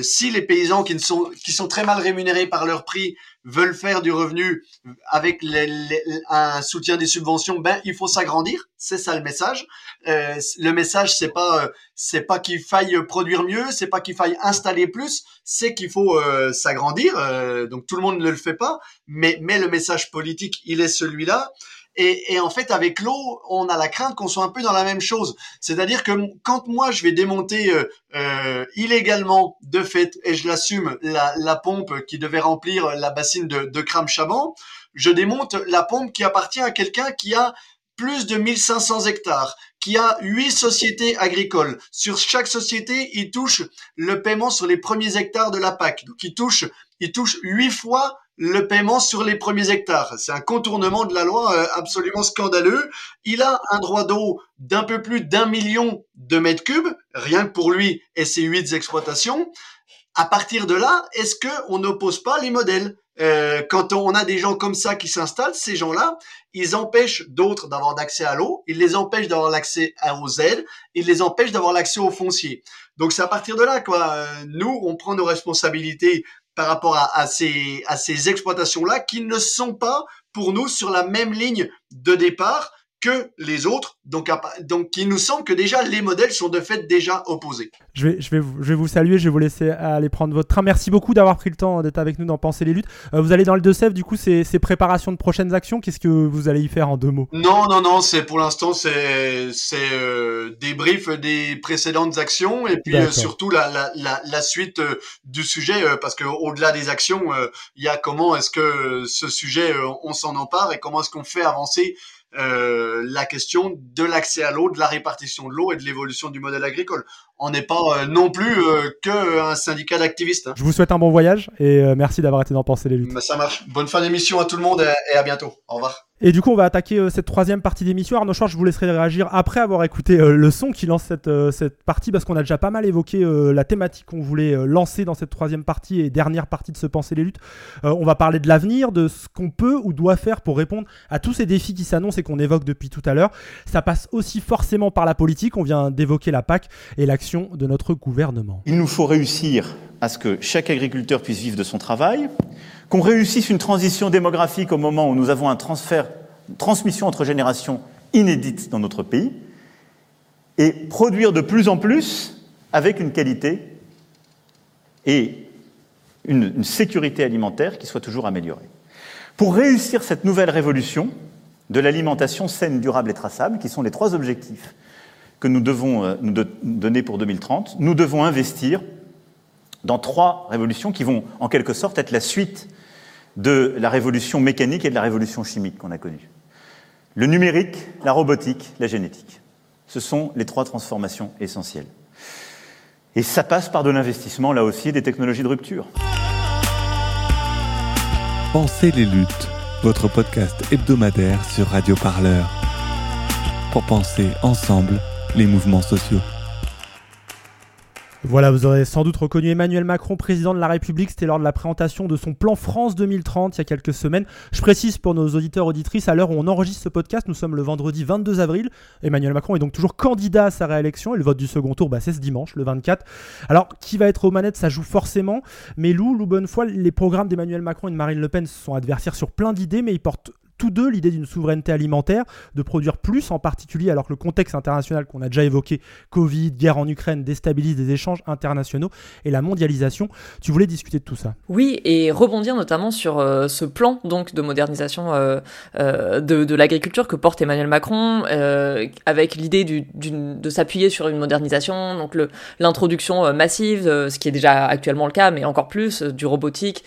Si les paysans qui, ne sont, qui sont très mal rémunérés par leur prix veulent faire du revenu avec les, un soutien des subventions, ben il faut s'agrandir. C'est ça le message. Euh, le message c'est pas euh, c'est pas qu'il faille produire mieux, c'est pas qu'il faille installer plus, c'est qu'il faut euh, s'agrandir. Euh, donc tout le monde ne le fait pas, mais mais le message politique il est celui-là. Et, et, en fait, avec l'eau, on a la crainte qu'on soit un peu dans la même chose. C'est-à-dire que quand moi, je vais démonter euh, euh, illégalement, de fait, et je l'assume, la, la, pompe qui devait remplir la bassine de, de Cram-Chaban, je démonte la pompe qui appartient à quelqu'un qui a plus de 1500 hectares, qui a huit sociétés agricoles. Sur chaque société, il touche le paiement sur les premiers hectares de la PAC. Donc il touche, il touche huit fois le paiement sur les premiers hectares. C'est un contournement de la loi euh, absolument scandaleux. Il a un droit d'eau d'un peu plus d'un million de mètres cubes, rien que pour lui et ses huit exploitations. À partir de là, est-ce que on n'oppose pas les modèles? Euh, quand on a des gens comme ça qui s'installent, ces gens-là, ils empêchent d'autres d'avoir d'accès à l'eau, ils les empêchent d'avoir l'accès aux aides, ils les empêchent d'avoir l'accès aux fonciers. Donc c'est à partir de là, quoi. Euh, nous, on prend nos responsabilités par rapport à, ces, à ces exploitations-là qui ne sont pas pour nous sur la même ligne de départ que les autres. Donc, donc, il nous semble que déjà les modèles sont de fait déjà opposés. Je vais, je vais, vous, je vais vous saluer, je vais vous laisser aller prendre votre train. Merci beaucoup d'avoir pris le temps d'être avec nous dans Penser les luttes. Euh, vous allez dans le Deux-Sèvres, du coup, c'est préparations de prochaines actions. Qu'est-ce que vous allez y faire en deux mots? Non, non, non, c'est pour l'instant, c'est euh, des briefs des précédentes actions et puis euh, surtout la, la, la, la suite euh, du sujet, parce que au-delà des actions, il y a comment est-ce que ce sujet, on s'en empare et comment est-ce qu'on fait avancer euh, la question de l'accès à l'eau, de la répartition de l'eau et de l'évolution du modèle agricole. On n'est pas euh, non plus euh, que un syndicat d'activistes. Hein. Je vous souhaite un bon voyage et merci d'avoir été dans Penser les luttes. Ça marche. Bonne fin d'émission à tout le monde et à bientôt. Au revoir. Et du coup, on va attaquer euh, cette troisième partie d'émission. Arnaud Schwartz, je vous laisserai réagir après avoir écouté euh, le son qui lance cette, euh, cette partie, parce qu'on a déjà pas mal évoqué la thématique qu'on voulait lancer dans cette troisième partie et dernière partie de se penser les luttes. on va parler de l'avenir, de ce qu'on peut ou doit faire pour répondre à tous ces défis qui s'annoncent et qu'on évoque depuis tout à l'heure. Ça passe aussi forcément par la politique. On vient d'évoquer la PAC et l'action de notre gouvernement. Il nous faut réussir à ce que chaque agriculteur puisse vivre de son travail, qu'on réussisse une transition démographique au moment où nous avons transfert, une transmission entre générations inédite dans notre pays, et produire de plus en plus avec une qualité et une, une sécurité alimentaire qui soit toujours améliorée. Pour réussir cette nouvelle révolution de l'alimentation saine, durable et traçable, qui sont les trois objectifs que nous devons euh, nous donner pour 2030, nous devons investir dans trois révolutions qui vont en quelque sorte être la suite de la révolution mécanique et de la révolution chimique qu'on a connue. Le numérique, la robotique, la génétique. Ce sont les trois transformations essentielles. Et ça passe par de l'investissement, là aussi, des technologies de rupture. Pensez les luttes, votre podcast hebdomadaire sur Radio Parleur. Pour penser ensemble les mouvements sociaux. Voilà, vous aurez sans doute reconnu Emmanuel Macron, président de la République. C'était lors de la présentation de son plan France 2030 il y a quelques semaines. Je précise pour nos auditeurs auditrices, à l'heure où on enregistre ce podcast, nous sommes le vendredi 22 avril. Emmanuel Macron est donc toujours candidat à sa réélection et le vote du second tour, bah, c'est ce dimanche, le 24. Alors, qui va être aux manettes, ça joue forcément. Mais Lou, Lou Bonnefoy, les programmes d'Emmanuel Macron et de Marine Le Pen sont adversaires sur plein d'idées, mais ils portent tous deux l'idée d'une souveraineté alimentaire, de produire plus en particulier, alors que le contexte international qu'on a déjà évoqué, Covid, guerre en Ukraine, déstabilise des échanges internationaux et la mondialisation. Tu voulais discuter de tout ça Oui, et rebondir notamment sur euh, ce plan donc de modernisation euh, euh, de, l'agriculture que porte Emmanuel Macron, avec l'idée de s'appuyer sur une modernisation, donc l'introduction massive, ce qui est déjà actuellement le cas, mais encore plus, du robotique,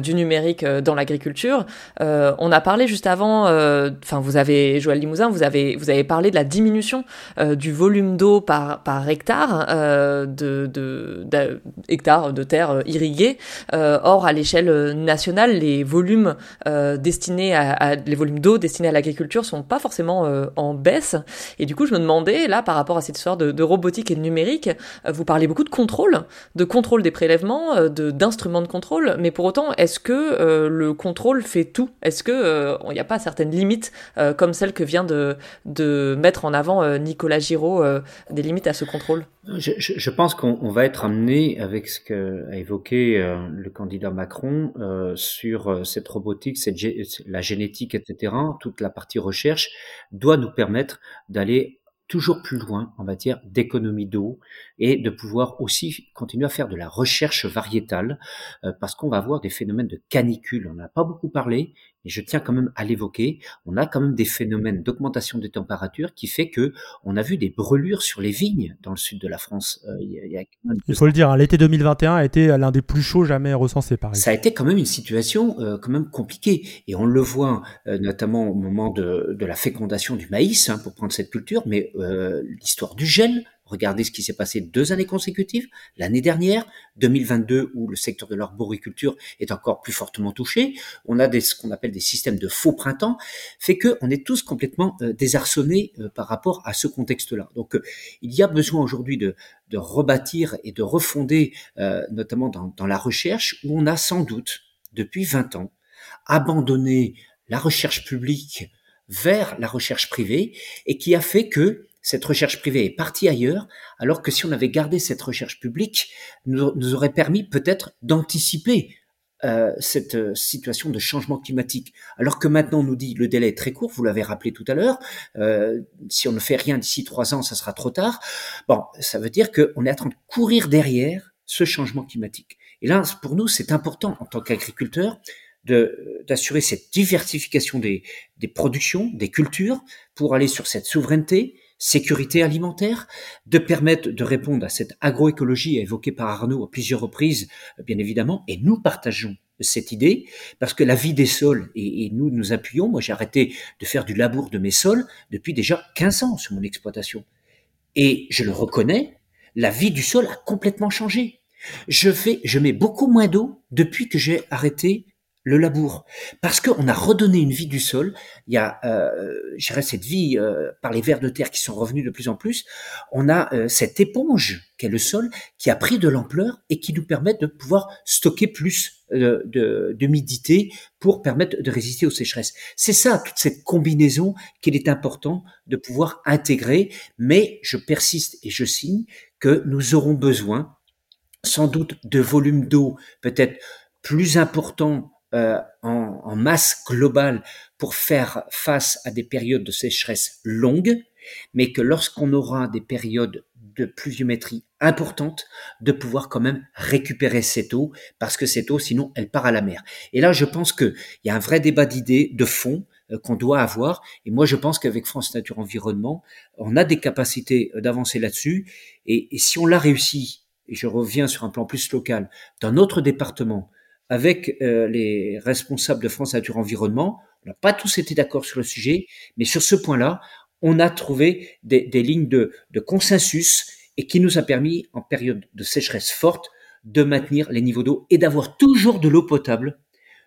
du numérique dans l'agriculture. on a parlé juste avant, enfin vous avez Joël Limousin, vous avez vous avez parlé de la diminution du volume d'eau par par hectare de, de, de hectares de terre irriguées. or à l'échelle nationale, les volumes destinés à, les volumes d'eau destinés à l'agriculture sont pas forcément en baisse. Et du coup, je me demandais là par rapport à cette histoire de, robotique et de numérique, vous parlez beaucoup de contrôle, de contrôle des prélèvements, d'instruments de contrôle, mais pour autant, est-ce que euh, le contrôle fait tout? Est-ce que euh, n'y a pas certaines limites euh, comme celle que vient de, mettre en avant euh, Nicolas Giraud, euh, des limites à ce contrôle? Je, pense qu'on va être amené avec ce qu'a évoqué le candidat Macron sur cette robotique, cette, la génétique, etc. Toute la partie recherche doit nous permettre d'aller toujours plus loin en matière d'économie d'eau et de pouvoir aussi continuer à faire de la recherche variétale parce qu'on va avoir des phénomènes de canicule. On n'a pas beaucoup parlé, mais je tiens quand même à l'évoquer, on a quand même des phénomènes d'augmentation des températures qui fait que on a vu des brûlures sur les vignes dans le sud de la France. Euh, il, faut le dire, hein, l'été 2021 a été l'un des plus chauds jamais recensés par Ça a été quand même une situation euh, quand même compliquée et on le voit euh, notamment au moment de, de, la fécondation du maïs, hein, pour prendre cette culture, mais l'histoire du gel Regardez ce qui s'est passé deux années consécutives. L'année dernière, 2022, où le secteur de l'arboriculture est encore plus fortement touché. On a ce qu'on appelle des systèmes de faux printemps, fait que on est tous complètement euh, désarçonnés euh, par rapport à ce contexte-là. Donc, euh, il y a besoin aujourd'hui de, rebâtir et de refonder, notamment dans, dans la recherche, où on a sans doute, depuis 20 ans, abandonné la recherche publique vers la recherche privée et qui a fait que cette recherche privée est partie ailleurs, alors que si on avait gardé cette recherche publique, nous, nous aurait permis peut-être d'anticiper euh, cette euh, situation de changement climatique. Alors que maintenant on nous dit le délai est très court, vous l'avez rappelé tout à l'heure, euh, si on ne fait rien d'ici trois ans, ça sera trop tard. Bon, ça veut dire qu'on est en train de courir derrière ce changement climatique. Et là, pour nous, c'est important en tant qu'agriculteur d'assurer cette diversification des, des productions, des cultures, pour aller sur cette souveraineté, sécurité alimentaire, de permettre de répondre à cette agroécologie évoquée par Arnaud à plusieurs reprises, bien évidemment, et nous partageons cette idée, parce que la vie des sols, et, nous nous appuyons, moi j'ai arrêté de faire du labour de mes sols depuis déjà 15 ans sur mon exploitation. Et je le reconnais, la vie du sol a complètement changé. Je fais, je mets beaucoup moins d'eau depuis que j'ai arrêté le labour, parce qu'on a redonné une vie du sol. Il y a, euh, je cette vie euh, par les vers de terre qui sont revenus de plus en plus. On a euh, cette éponge qu'est le sol qui a pris de l'ampleur et qui nous permet de pouvoir stocker plus euh, d'humidité pour permettre de résister aux sécheresses. C'est ça, toute cette combinaison qu'il est important de pouvoir intégrer. Mais je persiste et je signe que nous aurons besoin sans doute de volume d'eau peut-être plus important euh, en, masse globale pour faire face à des périodes de sécheresse longues, mais que lorsqu'on aura des périodes de pluviométrie importantes, de pouvoir quand même récupérer cette eau, parce que cette eau, sinon, elle part à la mer. Et là, je pense qu'il y a un vrai débat d'idées, de fond, euh, qu'on doit avoir. Et moi, je pense qu'avec France Nature Environnement, on a des capacités euh, d'avancer là-dessus. Et, et si on l'a réussi, et je reviens sur un plan plus local, dans notre département, avec euh, les responsables de France Nature Environnement. On n'a pas tous été d'accord sur le sujet, mais sur ce point-là, on a trouvé des, lignes de, de, consensus et qui nous a permis, en période de sécheresse forte, de maintenir les niveaux d'eau et d'avoir toujours de l'eau potable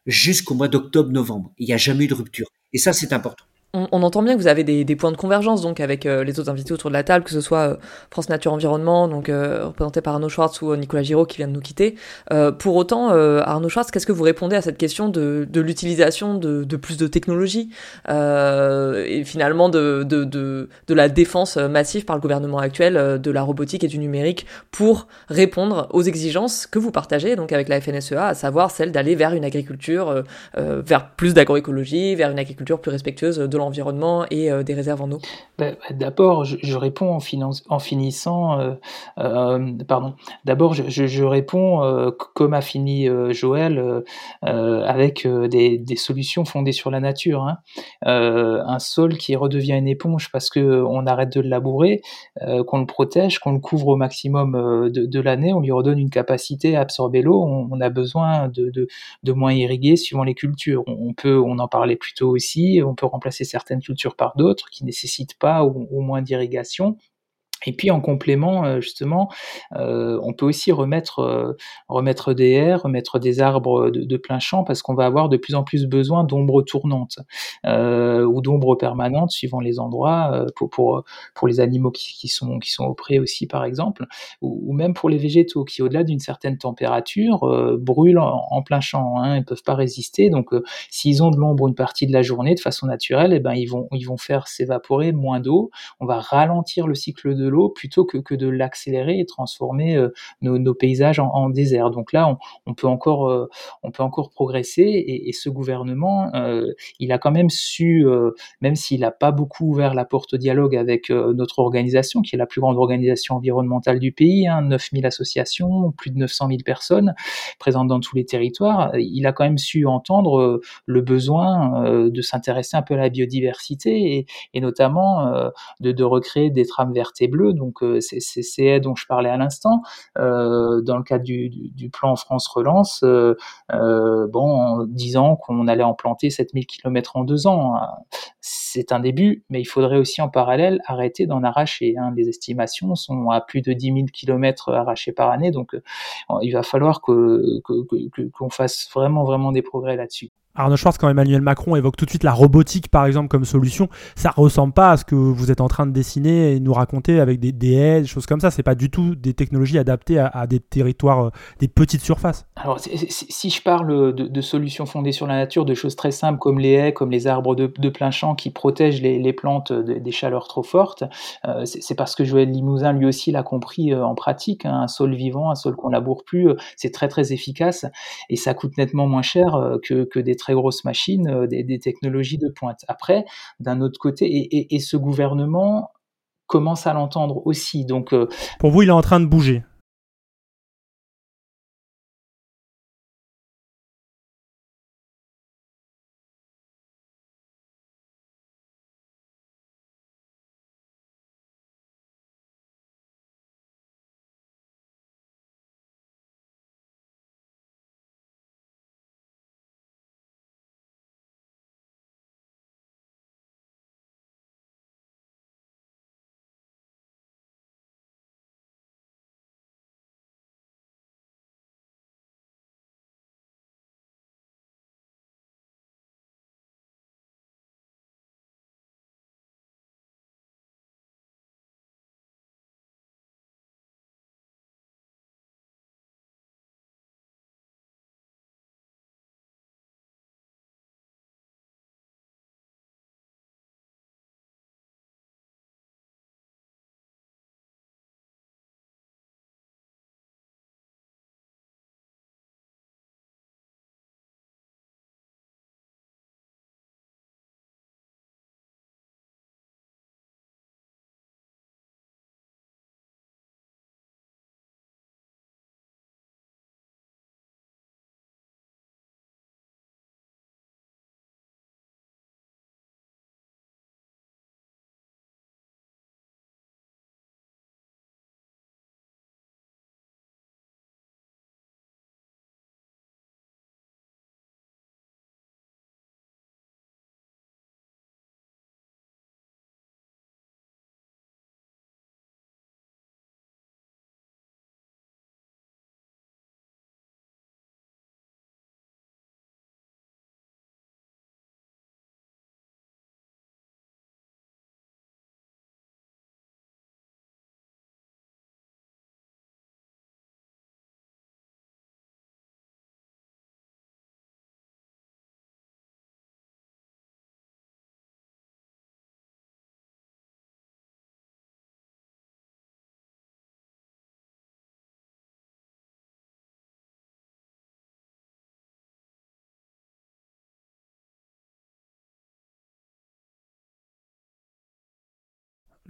jusqu'au mois d'octobre-novembre. Il n'y a jamais eu de rupture. Et ça, c'est important on, entend bien que vous avez des, points de convergence donc avec euh, les autres invités autour de la table, que ce soit euh, France Nature Environnement, donc euh, représenté par Arnaud Schwartz ou Nicolas Giraud qui vient de nous quitter. pour autant, Arnaud Schwartz, qu'est-ce que vous répondez à cette question de, l'utilisation de, plus de technologies et finalement de, de, la défense massive par le gouvernement actuel de la robotique et du numérique pour répondre aux exigences que vous partagez donc avec la FNSEA, à savoir celle d'aller vers une agriculture, vers plus d'agroécologie, vers une agriculture plus respectueuse de l'environnement et euh, des réserves en eau bah, bah, D'abord, je, réponds en, finissant. Euh, euh, pardon. D'abord, je, réponds comme a fini Joël avec des, solutions fondées sur la nature. Hein. un sol qui redevient une éponge parce que on arrête de le labourer, qu'on le protège, qu'on le couvre au maximum de, l'année, on lui redonne une capacité à absorber l'eau. On, a besoin de, moins irriguer suivant les cultures. On, peut, on en parlait plus tôt aussi, on peut remplacer certaines cultures par d'autres qui nécessitent pas ou moins d'irrigation. Et puis en complément, euh, justement, euh, on peut aussi remettre, euh, remettre des haies, remettre des arbres de, plein champ, parce qu'on va avoir de plus en plus besoin d'ombres tournantes ou d'ombres permanentes, suivant les endroits, pour, pour, pour les animaux qui, sont, qui sont au aussi, par exemple, ou, même pour les végétaux qui, au-delà d'une certaine température, brûlent en, plein champ. Hein, ils ne peuvent pas résister. Donc, s'ils ont de l'ombre une partie de la journée, de façon naturelle, eh ben, ils, vont, ils vont faire s'évaporer moins d'eau. On va ralentir le cycle de l'eau plutôt que, que de l'accélérer et transformer euh, nos, paysages en, désert. Donc là, on, peut encore, euh, on peut encore progresser et, ce gouvernement, euh, il a quand même su, même s'il n'a pas beaucoup ouvert la porte au dialogue avec notre organisation, qui est la plus grande organisation environnementale du pays, hein, 9000 associations, plus de 900 000 personnes présentes dans tous les territoires, il a quand même su entendre le besoin de s'intéresser un peu à la biodiversité et, et notamment de, de recréer des trames vertes et bleues. Donc c'est ces dont je parlais à l'instant, euh, dans le cadre du, plan France Relance, euh, euh, bon, en disant qu'on allait en planter 7000 km en deux ans. Hein. C'est un début, mais il faudrait aussi en parallèle arrêter d'en arracher. Hein. Les estimations sont à plus de 10 000 km arrachés par année, donc il va falloir que, qu'on que, fasse vraiment des progrès là-dessus. Arnaud Schwartz, quand Emmanuel Macron évoque tout de suite la robotique, par exemple, comme solution, ça ressemble pas à ce que vous êtes en train de dessiner et nous raconter avec des, haies, des choses comme ça. C'est pas du tout des technologies adaptées à, des territoires, euh, des petites surfaces. Alors, si je parle de, solutions fondées sur la nature, de choses très simples comme les haies, comme les arbres de, plein champ qui protègent les, plantes des chaleurs trop fortes, euh, c'est parce que Joël Limousin, lui aussi, l'a compris euh, en pratique. Hein, un sol vivant, un sol qu'on laboure plus, c'est très très efficace et ça coûte nettement moins cher que, que des très grosses machines, euh, des, technologies de pointe. Après, d'un autre côté, et, et, et, ce gouvernement commence à l'entendre aussi. Donc, euh, pour vous, il est en train de bouger.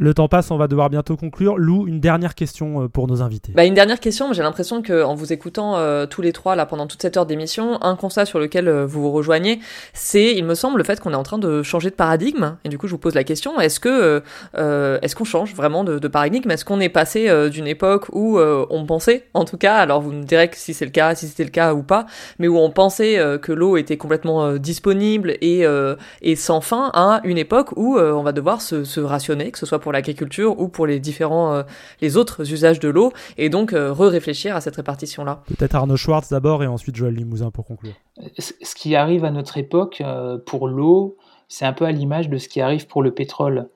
Le temps passe, on va devoir bientôt conclure. Lou, une dernière question euh, pour nos invités. Bah, une dernière question, j'ai l'impression qu'en vous écoutant euh, tous les trois là pendant toute cette heure d'émission, un constat sur lequel euh, vous vous rejoignez, c'est, il me semble, le fait qu'on est en train de changer de paradigme. Et du coup, je vous pose la question est-ce que euh, est-ce qu'on change vraiment de, paradigme? Est-ce qu'on est passé d'une époque où on pensait, en tout cas, alors vous me direz si c'est le cas, si c'était le cas ou pas, mais où on pensait que l'eau était complètement disponible et et sans fin, à une époque où on va devoir se rationner, que ce soit pour l'agriculture ou pour les différents euh, les autres usages de l'eau et donc euh, re-réfléchir à cette répartition là. Peut-être Arnaud Schwartz d'abord et ensuite Joël Limousin pour conclure. Ce qui arrive à notre époque euh, pour l'eau, c'est un peu à l'image de ce qui arrive pour le pétrole.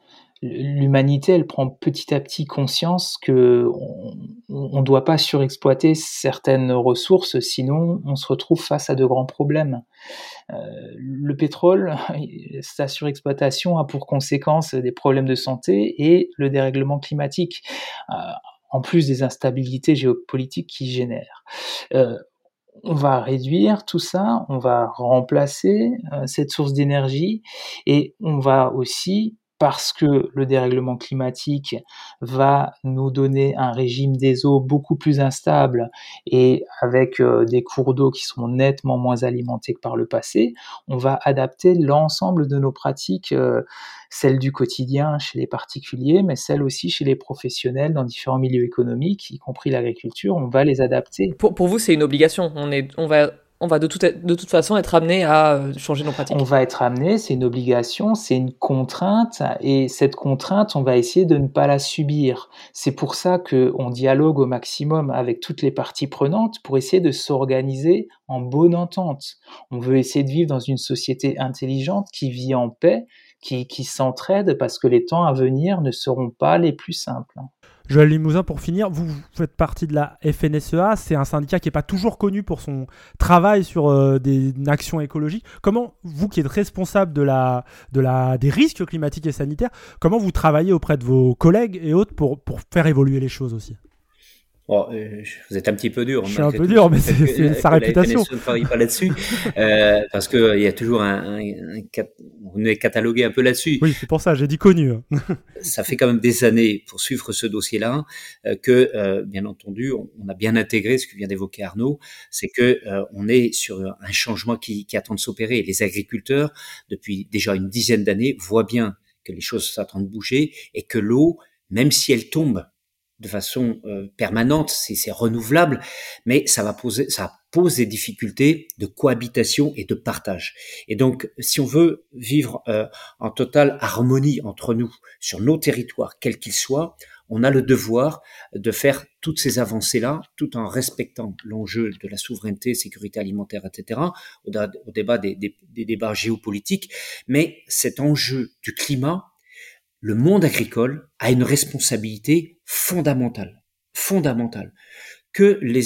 L'humanité, elle prend petit à petit conscience que on, ne doit pas surexploiter certaines ressources, sinon on se retrouve face à de grands problèmes. Euh, le pétrole, sa surexploitation a pour conséquence des problèmes de santé et le dérèglement climatique, euh, en plus des instabilités géopolitiques qu'il génère. Euh, on va réduire tout ça, on va remplacer cette source d'énergie et on va aussi parce que le dérèglement climatique va nous donner un régime des eaux beaucoup plus instable et avec euh, des cours d'eau qui sont nettement moins alimentés que par le passé, on va adapter l'ensemble de nos pratiques, euh, celles du quotidien chez les particuliers, mais celles aussi chez les professionnels dans différents milieux économiques, y compris l'agriculture, on va les adapter. Pour, vous, c'est une obligation. On, est, on va on va de, de toute façon être amené à euh, changer nos pratiques. On va être amené, c'est une obligation, c'est une contrainte, et cette contrainte, on va essayer de ne pas la subir. C'est pour ça qu'on dialogue au maximum avec toutes les parties prenantes pour essayer de s'organiser en bonne entente. On veut essayer de vivre dans une société intelligente qui vit en paix, qui, qui s'entraide, parce que les temps à venir ne seront pas les plus simples. Joël Limousin, pour finir, vous, faites partie de la FNSEA, c'est un syndicat qui n'est pas toujours connu pour son travail sur euh, des actions écologiques. Comment, vous qui êtes responsable des risques climatiques et sanitaires, comment vous travaillez auprès de vos collègues et autres pour faire évoluer les choses aussi? Bon, euh, vous êtes un petit peu dur. Je suis un peu dur, mais c'est sa réputation. On ne travaille pas là-dessus, euh, parce qu'il y a toujours un, on est catalogué un peu là-dessus. Oui, c'est pour ça, j'ai dit connu. ça fait quand même des années pour suivre ce dossier-là euh, que, euh, bien entendu, on, on, a bien intégré ce que vient d'évoquer Arnaud, c'est que euh, on est sur un changement qui, qui attend de s'opérer. Les agriculteurs, depuis déjà une dizaine d'années, voient bien que les choses sont en train de bouger et que l'eau, même si elle tombe de façon euh, permanente, c'est renouvelable, mais ça va poser, ça pose des difficultés de cohabitation et de partage. Et donc, si on veut vivre euh, en totale harmonie entre nous sur nos territoires, quels qu'ils soient, on a le devoir de faire toutes ces avancées-là, tout en respectant l'enjeu de la souveraineté, sécurité alimentaire, etc., au, au débat des, des, des débats géopolitiques. Mais cet enjeu du climat, le monde agricole a une responsabilité fondamentale, fondamentale, que les,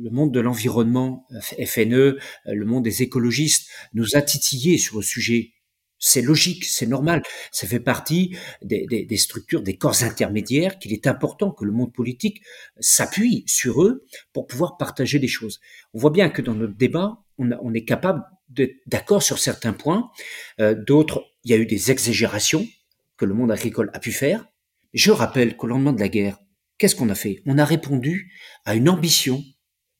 le monde de l'environnement, FNE, le monde des écologistes nous a titillés sur le sujet. C'est logique, c'est normal. Ça fait partie des, structures, des corps intermédiaires qu'il est important que le monde politique s'appuie sur eux pour pouvoir partager des choses. On voit bien que dans notre débat, on est capable d'être d'accord sur certains points. Euh, D'autres, il y a eu des exagérations que le monde agricole a pu faire. Je rappelle qu'au lendemain de la guerre, qu'est-ce qu'on a fait? On a répondu à une ambition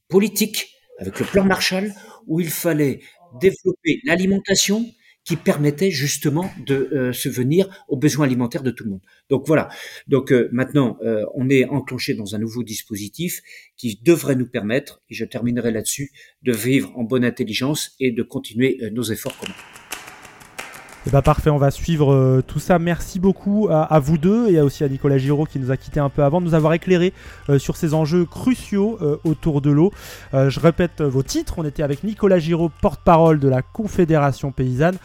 politique avec le plan Marshall où il fallait développer l'alimentation qui permettait justement de euh, se venir aux besoins alimentaires de tout le monde. Donc voilà. Donc euh, maintenant, euh, on est enclenché dans un nouveau dispositif qui devrait nous permettre, et je terminerai là-dessus, de vivre en bonne intelligence et de continuer nos efforts communs. Eh ben, parfait, on va suivre euh, tout ça. Merci beaucoup à, vous deux et aussi à Nicolas Giraud qui nous a quitté un peu avant de nous avoir éclairé euh, sur ces enjeux cruciaux euh, autour de l'eau. Je répète vos titres. On était avec Nicolas Giraud, porte-parole de la Confédération paysanne,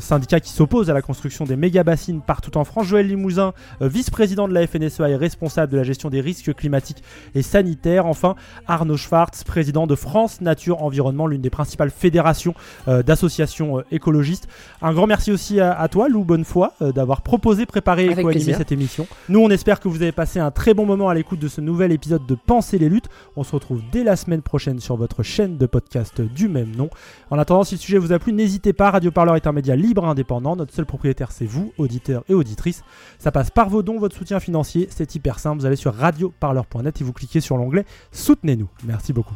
syndicat qui s'oppose à la construction des méga-bassines partout en France. Joël Limousin, vice-président de la FNSEA et responsable de la gestion des risques climatiques et sanitaires. Enfin, Arnaud Schwartz, président de France Nature Environnement, l'une des principales fédérations d'associations écologistes. Un grand merci aussi à, à toi, Lou Bonnefoy, euh, d'avoir proposé, préparé et co-animé cette émission. Nous, on espère que vous avez passé un très bon moment à l'écoute de ce nouvel épisode de Penser les luttes. On se retrouve dès la semaine prochaine sur votre chaîne de podcast du même nom. En attendant, si le sujet vous a plu, n'hésitez pas. Radio Parleur est un média libre et indépendant. Notre seul propriétaire, c'est vous, auditeurs et auditrices. Ça passe par vos dons, votre soutien financier. C'est hyper simple. Vous allez sur radioparleur.net et vous cliquez sur l'onglet Soutenez-nous. Merci beaucoup.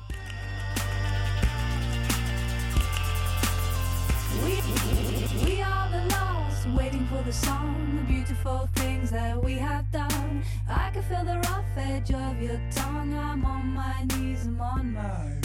The song, the beautiful things that we have done. I can feel the rough edge of your tongue. I'm on my knees, I'm on my